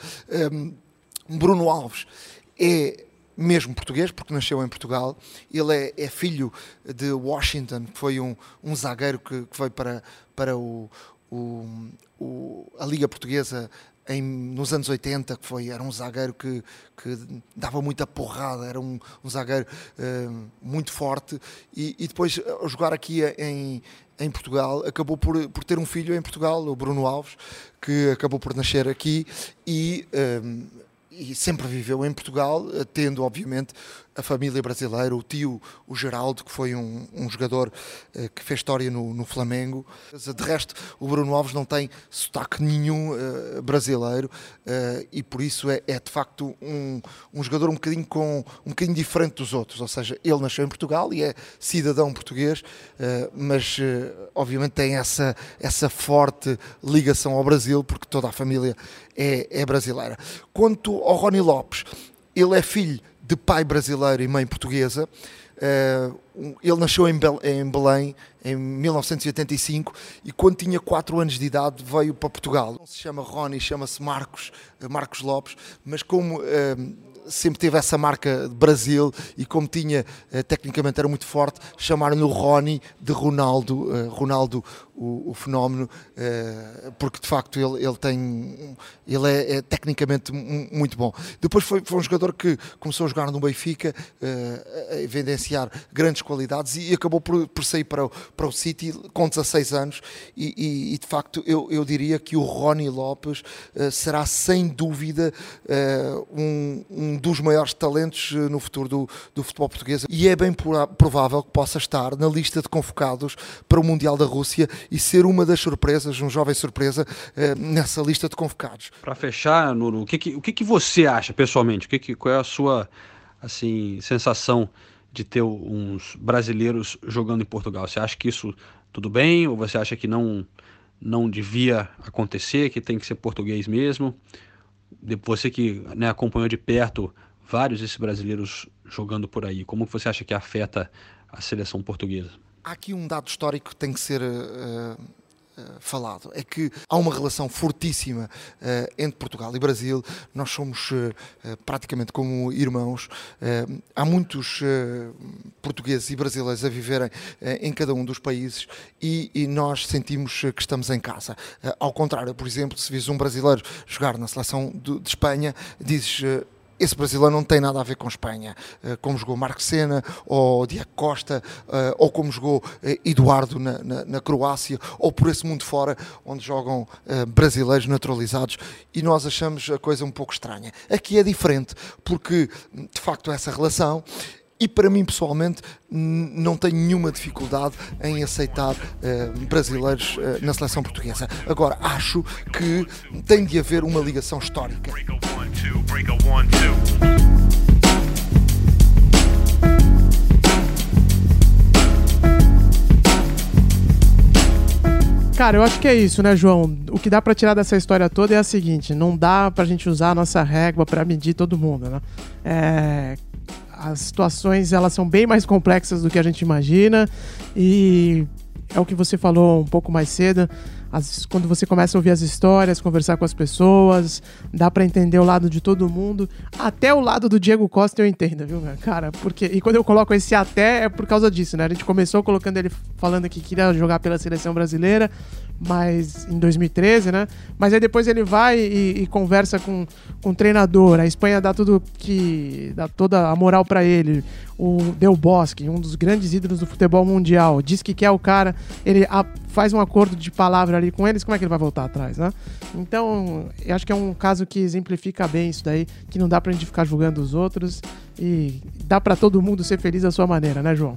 Bruno Alves é mesmo português, porque nasceu em Portugal. Ele é, é filho de Washington, que foi um, um zagueiro que, que para, para o, o, o, a Liga Portuguesa em, nos anos 80, que foi, era um zagueiro que, que dava muita porrada, era um, um zagueiro uh, muito forte, e, e, depois, ao jogar aqui em, em Portugal, acabou por, por ter um filho em Portugal, o Bruno Alves, que acabou por nascer aqui e. Uh, e sempre viveu em Portugal, tendo, obviamente, a família brasileira, o tio, o Geraldo, que foi um, um jogador uh, que fez história no, no, Flamengo. De resto, o Bruno Alves não tem sotaque nenhum uh, brasileiro uh, e por isso é, é de facto um, um, jogador um bocadinho, com, um bocadinho diferente dos outros. Ou seja, ele nasceu em Portugal e é cidadão português, mas obviamente tem essa, essa forte ligação ao Brasil, porque toda a família é, é brasileira. Quanto ao Rony Lopes, ele é filho de pai brasileiro e mãe portuguesa. Uh, ele nasceu em, Belém em 1985 e quando tinha 4 anos de idade veio para Portugal. Não se chama Rony, chama-se Marcos, eh, Marcos Lopes, mas como uh, sempre teve essa marca de Brasil e como tinha, uh, tecnicamente era muito forte, chamaram-lhe o Rony de Ronaldo, Ronaldo o, o fenómeno, uh, porque de facto ele, ele tem ele é, é tecnicamente muito bom. Depois foi, foi, um jogador que começou a jogar no Benfica, a evidenciar grandes qualidades e acabou por, por sair para o, para o City com 16 anos. E, e, e de facto eu, eu diria que o Rony Lopes será sem dúvida um, um, dos maiores talentos no futuro do, do futebol português e é bem provável que possa estar na lista de convocados para o Mundial da Rússia e ser uma das surpresas, um jovem surpresa eh, nessa lista de convocados. Para fechar, Nuno, o que, que, o que, que você acha pessoalmente? O que, que, qual é a sua assim sensação de ter uns brasileiros jogando em Portugal? Você acha que isso tudo bem ou você acha que não não devia acontecer, que tem que ser português mesmo? Você que né, acompanhou de perto vários desses brasileiros jogando por aí, como você acha que afeta a seleção portuguesa? Há aqui um dado histórico que tem que ser uh, falado: é que há uma relação fortíssima uh, entre Portugal e Brasil. Nós somos praticamente como irmãos. há muitos portugueses e brasileiros a viverem em cada um dos países e, nós sentimos que estamos em casa. ao contrário, por exemplo, se vis um brasileiro jogar na seleção de Espanha, dizes esse brasileiro não tem nada a ver com Espanha, eh, como jogou Marco Senna, ou Diego Costa, eh, ou como jogou eh, Eduardo na, na, na Croácia, ou por esse mundo fora, onde jogam brasileiros naturalizados, e nós achamos a coisa um pouco estranha. Aqui é diferente, porque de facto essa relação e para mim pessoalmente não tenho nenhuma dificuldade em aceitar uh, brasileiros uh, na seleção portuguesa. Agora, acho que tem de haver uma ligação histórica. Cara, eu acho que é isso, né, João? O que dá para tirar dessa história toda é a seguinte: não dá pra gente usar a nossa régua para medir todo mundo, né? É, as situações elas são bem mais complexas do que a gente imagina e é o que você falou um pouco mais cedo. As, quando você começa a ouvir as histórias, conversar com as pessoas, dá para entender o lado de todo mundo. Até o lado do Diego Costa eu entendo, viu, cara? Porque, e quando eu coloco esse até é por causa disso, né? A gente começou colocando ele falando que queria jogar pela seleção brasileira, mas em 2013, né? Mas aí depois ele vai e, e, conversa com, com o treinador. A Espanha dá tudo que. dá toda a moral para ele. O Del Bosque, um dos grandes ídolos do futebol mundial, diz que quer o cara, ele a, faz um acordo de palavra ali com eles, como é que ele vai voltar atrás, né? Então, eu acho que é um caso que exemplifica bem isso daí, que não dá pra gente ficar julgando os outros e dá para todo mundo ser feliz da sua maneira, né, João?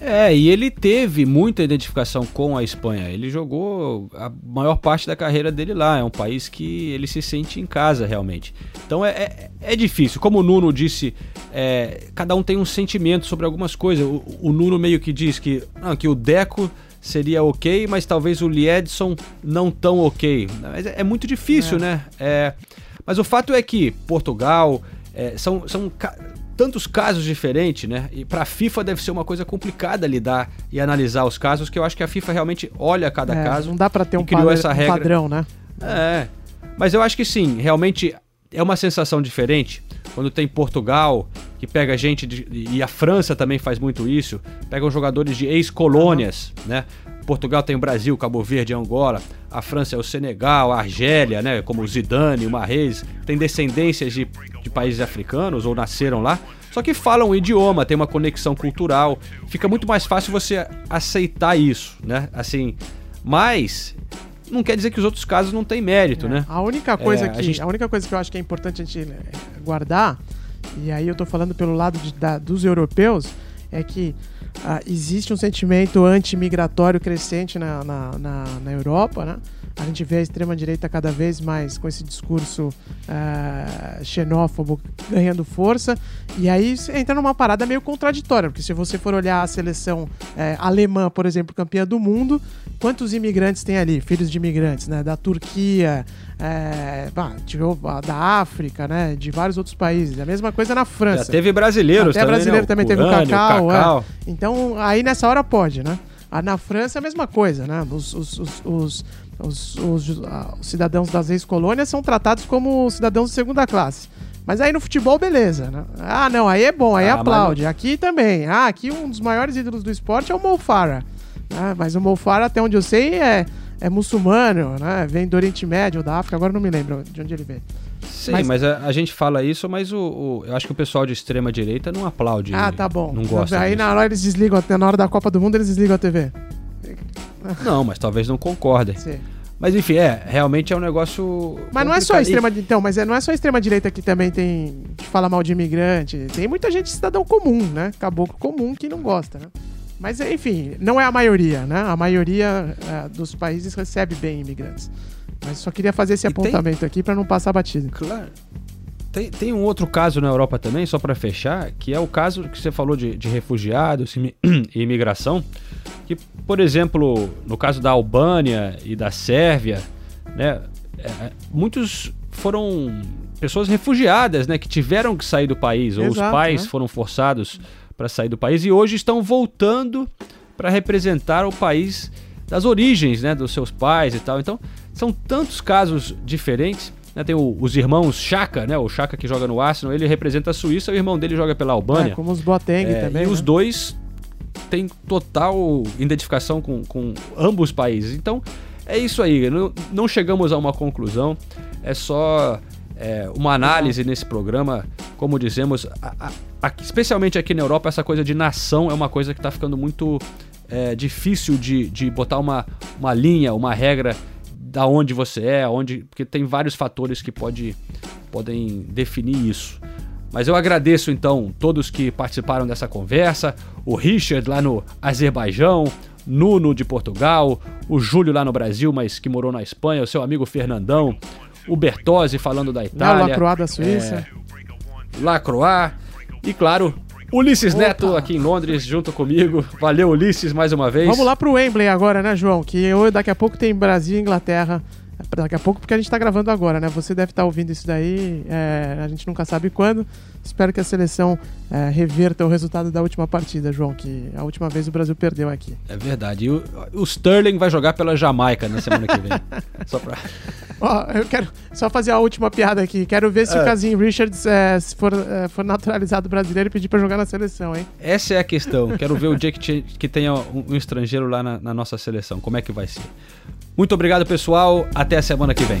É, e ele teve muita identificação com a Espanha. Ele jogou a maior parte da carreira dele lá. É um país que ele se sente em casa realmente. Então é, é, é difícil. Como o Nuno disse, é, cada um tem um sentimento sobre algumas coisas. O, o Nuno meio que diz que, não, que o Deco seria ok, mas talvez o Liedson não tão ok. Mas é, é muito difícil, é. né? É, mas o fato é que Portugal é, são, são tantos casos diferentes, né? E para a FIFA deve ser uma coisa complicada lidar e analisar os casos, que eu acho que a FIFA realmente olha cada é, caso. Não dá para ter um, criou essa regra. um padrão, né? É. Mas eu acho que sim, realmente é uma sensação diferente quando tem Portugal, que pega gente de, e a França também faz muito isso, pegam jogadores de ex-colônias, uhum. né? Portugal tem o Brasil, Cabo Verde, Angola. A França é o Senegal, a Argélia, né? Como o Zidane, o Marrez. Tem descendências de, de países africanos ou nasceram lá. Só que falam o idioma, tem uma conexão cultural. Fica muito mais fácil você aceitar isso, né? Assim, mas não quer dizer que os outros casos não têm mérito, é, né? A única coisa é, que a, gente... a única coisa que eu acho que é importante a gente né, guardar e aí eu tô falando pelo lado de, da, dos europeus, é que ah, existe um sentimento anti-migratório crescente na, na, na, na Europa, né? A gente vê a extrema-direita cada vez mais com esse discurso uh, xenófobo ganhando força. E aí entra numa parada meio contraditória, porque se você for olhar a seleção uh, alemã, por exemplo, campeã do mundo, quantos imigrantes tem ali? Filhos de imigrantes, né? Da Turquia, é, bah, da África, né? De vários outros países. A mesma coisa na França. Já teve brasileiros Até também, brasileiro né? também O teve o Curani, o Cacau. Cacau. é. Então, aí nessa hora pode, né? Ah, Na França é a mesma coisa, né? Os, os, os, os, os- os- ah, os cidadãos das ex-colônias são tratados como cidadãos de segunda classe. Mas aí no futebol, beleza, né? Ah, não, aí é bom, aí Ah, mas aplaude. Aqui também. Ah, aqui um dos maiores ídolos do esporte é o Mo Farah. né? Mas o Mo Farah, até onde eu sei, é, é muçulmano, né? Vem do Oriente Médio, da África, agora não me lembro de onde ele vem. Sim, Mas- mas, a, a gente fala isso, mas o, o- eu acho que o pessoal de extrema direita não aplaude. Ah, tá bom. Não gosta Aí disso. na hora eles desligam, até na hora da Copa do Mundo eles desligam a TV. Não, mas talvez não concordem. Sim. Mas enfim, é, realmente é um negócio. Mas não é só a extrema então, mas é, não é só a extrema direita que também tem que fala mal de imigrante. Tem muita gente cidadão comum, né? Caboclo comum que não gosta, né? Mas enfim, não é a maioria, né? A maioria eh, dos países recebe bem imigrantes. Mas só queria fazer esse E tem- apontamento aqui para não passar batido. Claro. Tem, tem um outro caso na Europa também, só para fechar, que é o caso que você falou de, de refugiados e imigração, que, por exemplo, no caso da Albânia e da Sérvia, né, é, muitos foram pessoas refugiadas, né, que tiveram que sair do país, ou os Exato, pais né? foram forçados para sair do país e hoje estão voltando para representar o país das origens, né, dos seus pais e tal. Então, são tantos casos diferentes. né? Tem o- os irmãos Chaka, né? O Chaka que joga no Arsenal, ele representa a Suíça, o irmão dele joga pela Albânia. É, como os Boateng É, também. E os né? dois têm total identificação com, com ambos países. Então, é isso aí. Não, não chegamos a uma conclusão. É só é, uma análise nesse programa. Como dizemos, a- a- especialmente aqui na Europa, essa coisa de nação é uma coisa que está ficando muito é, difícil de, de botar uma, uma linha, uma regra da onde você é, onde, porque tem vários fatores que pode, podem definir isso. Mas eu agradeço então todos que participaram dessa conversa, o Richard lá no Azerbaijão, Nuno de Portugal, o Júlio lá no Brasil, mas que morou na Espanha, o seu amigo Fernandão, o Bertozzi falando da Itália, Lacroix da Suíça. é, Lacroix e claro, Ulisses Neto aqui em Londres junto comigo. Valeu Ulisses mais uma vez. Vamos lá pro Wembley agora, né, João? Que daqui a pouco tem Brasil e Inglaterra. Daqui a pouco, porque a gente tá gravando agora, né? Você deve estar ouvindo isso daí, é, a gente nunca sabe quando. Espero que a seleção é, reverta o resultado da última partida, João, que a última vez o Brasil perdeu aqui. É verdade. E o, o Sterling vai jogar pela Jamaica na semana que vem. Só pra... Ó, eu quero só fazer a última piada aqui. Quero ver se É. o Casim Richards é, se for, é, for naturalizado brasileiro e pedir pra jogar na seleção, hein? Essa é a questão. Quero ver o dia que, te- que tenha um, um estrangeiro lá na, na nossa seleção. Como é que vai ser? Muito obrigado, pessoal. Até a semana que vem.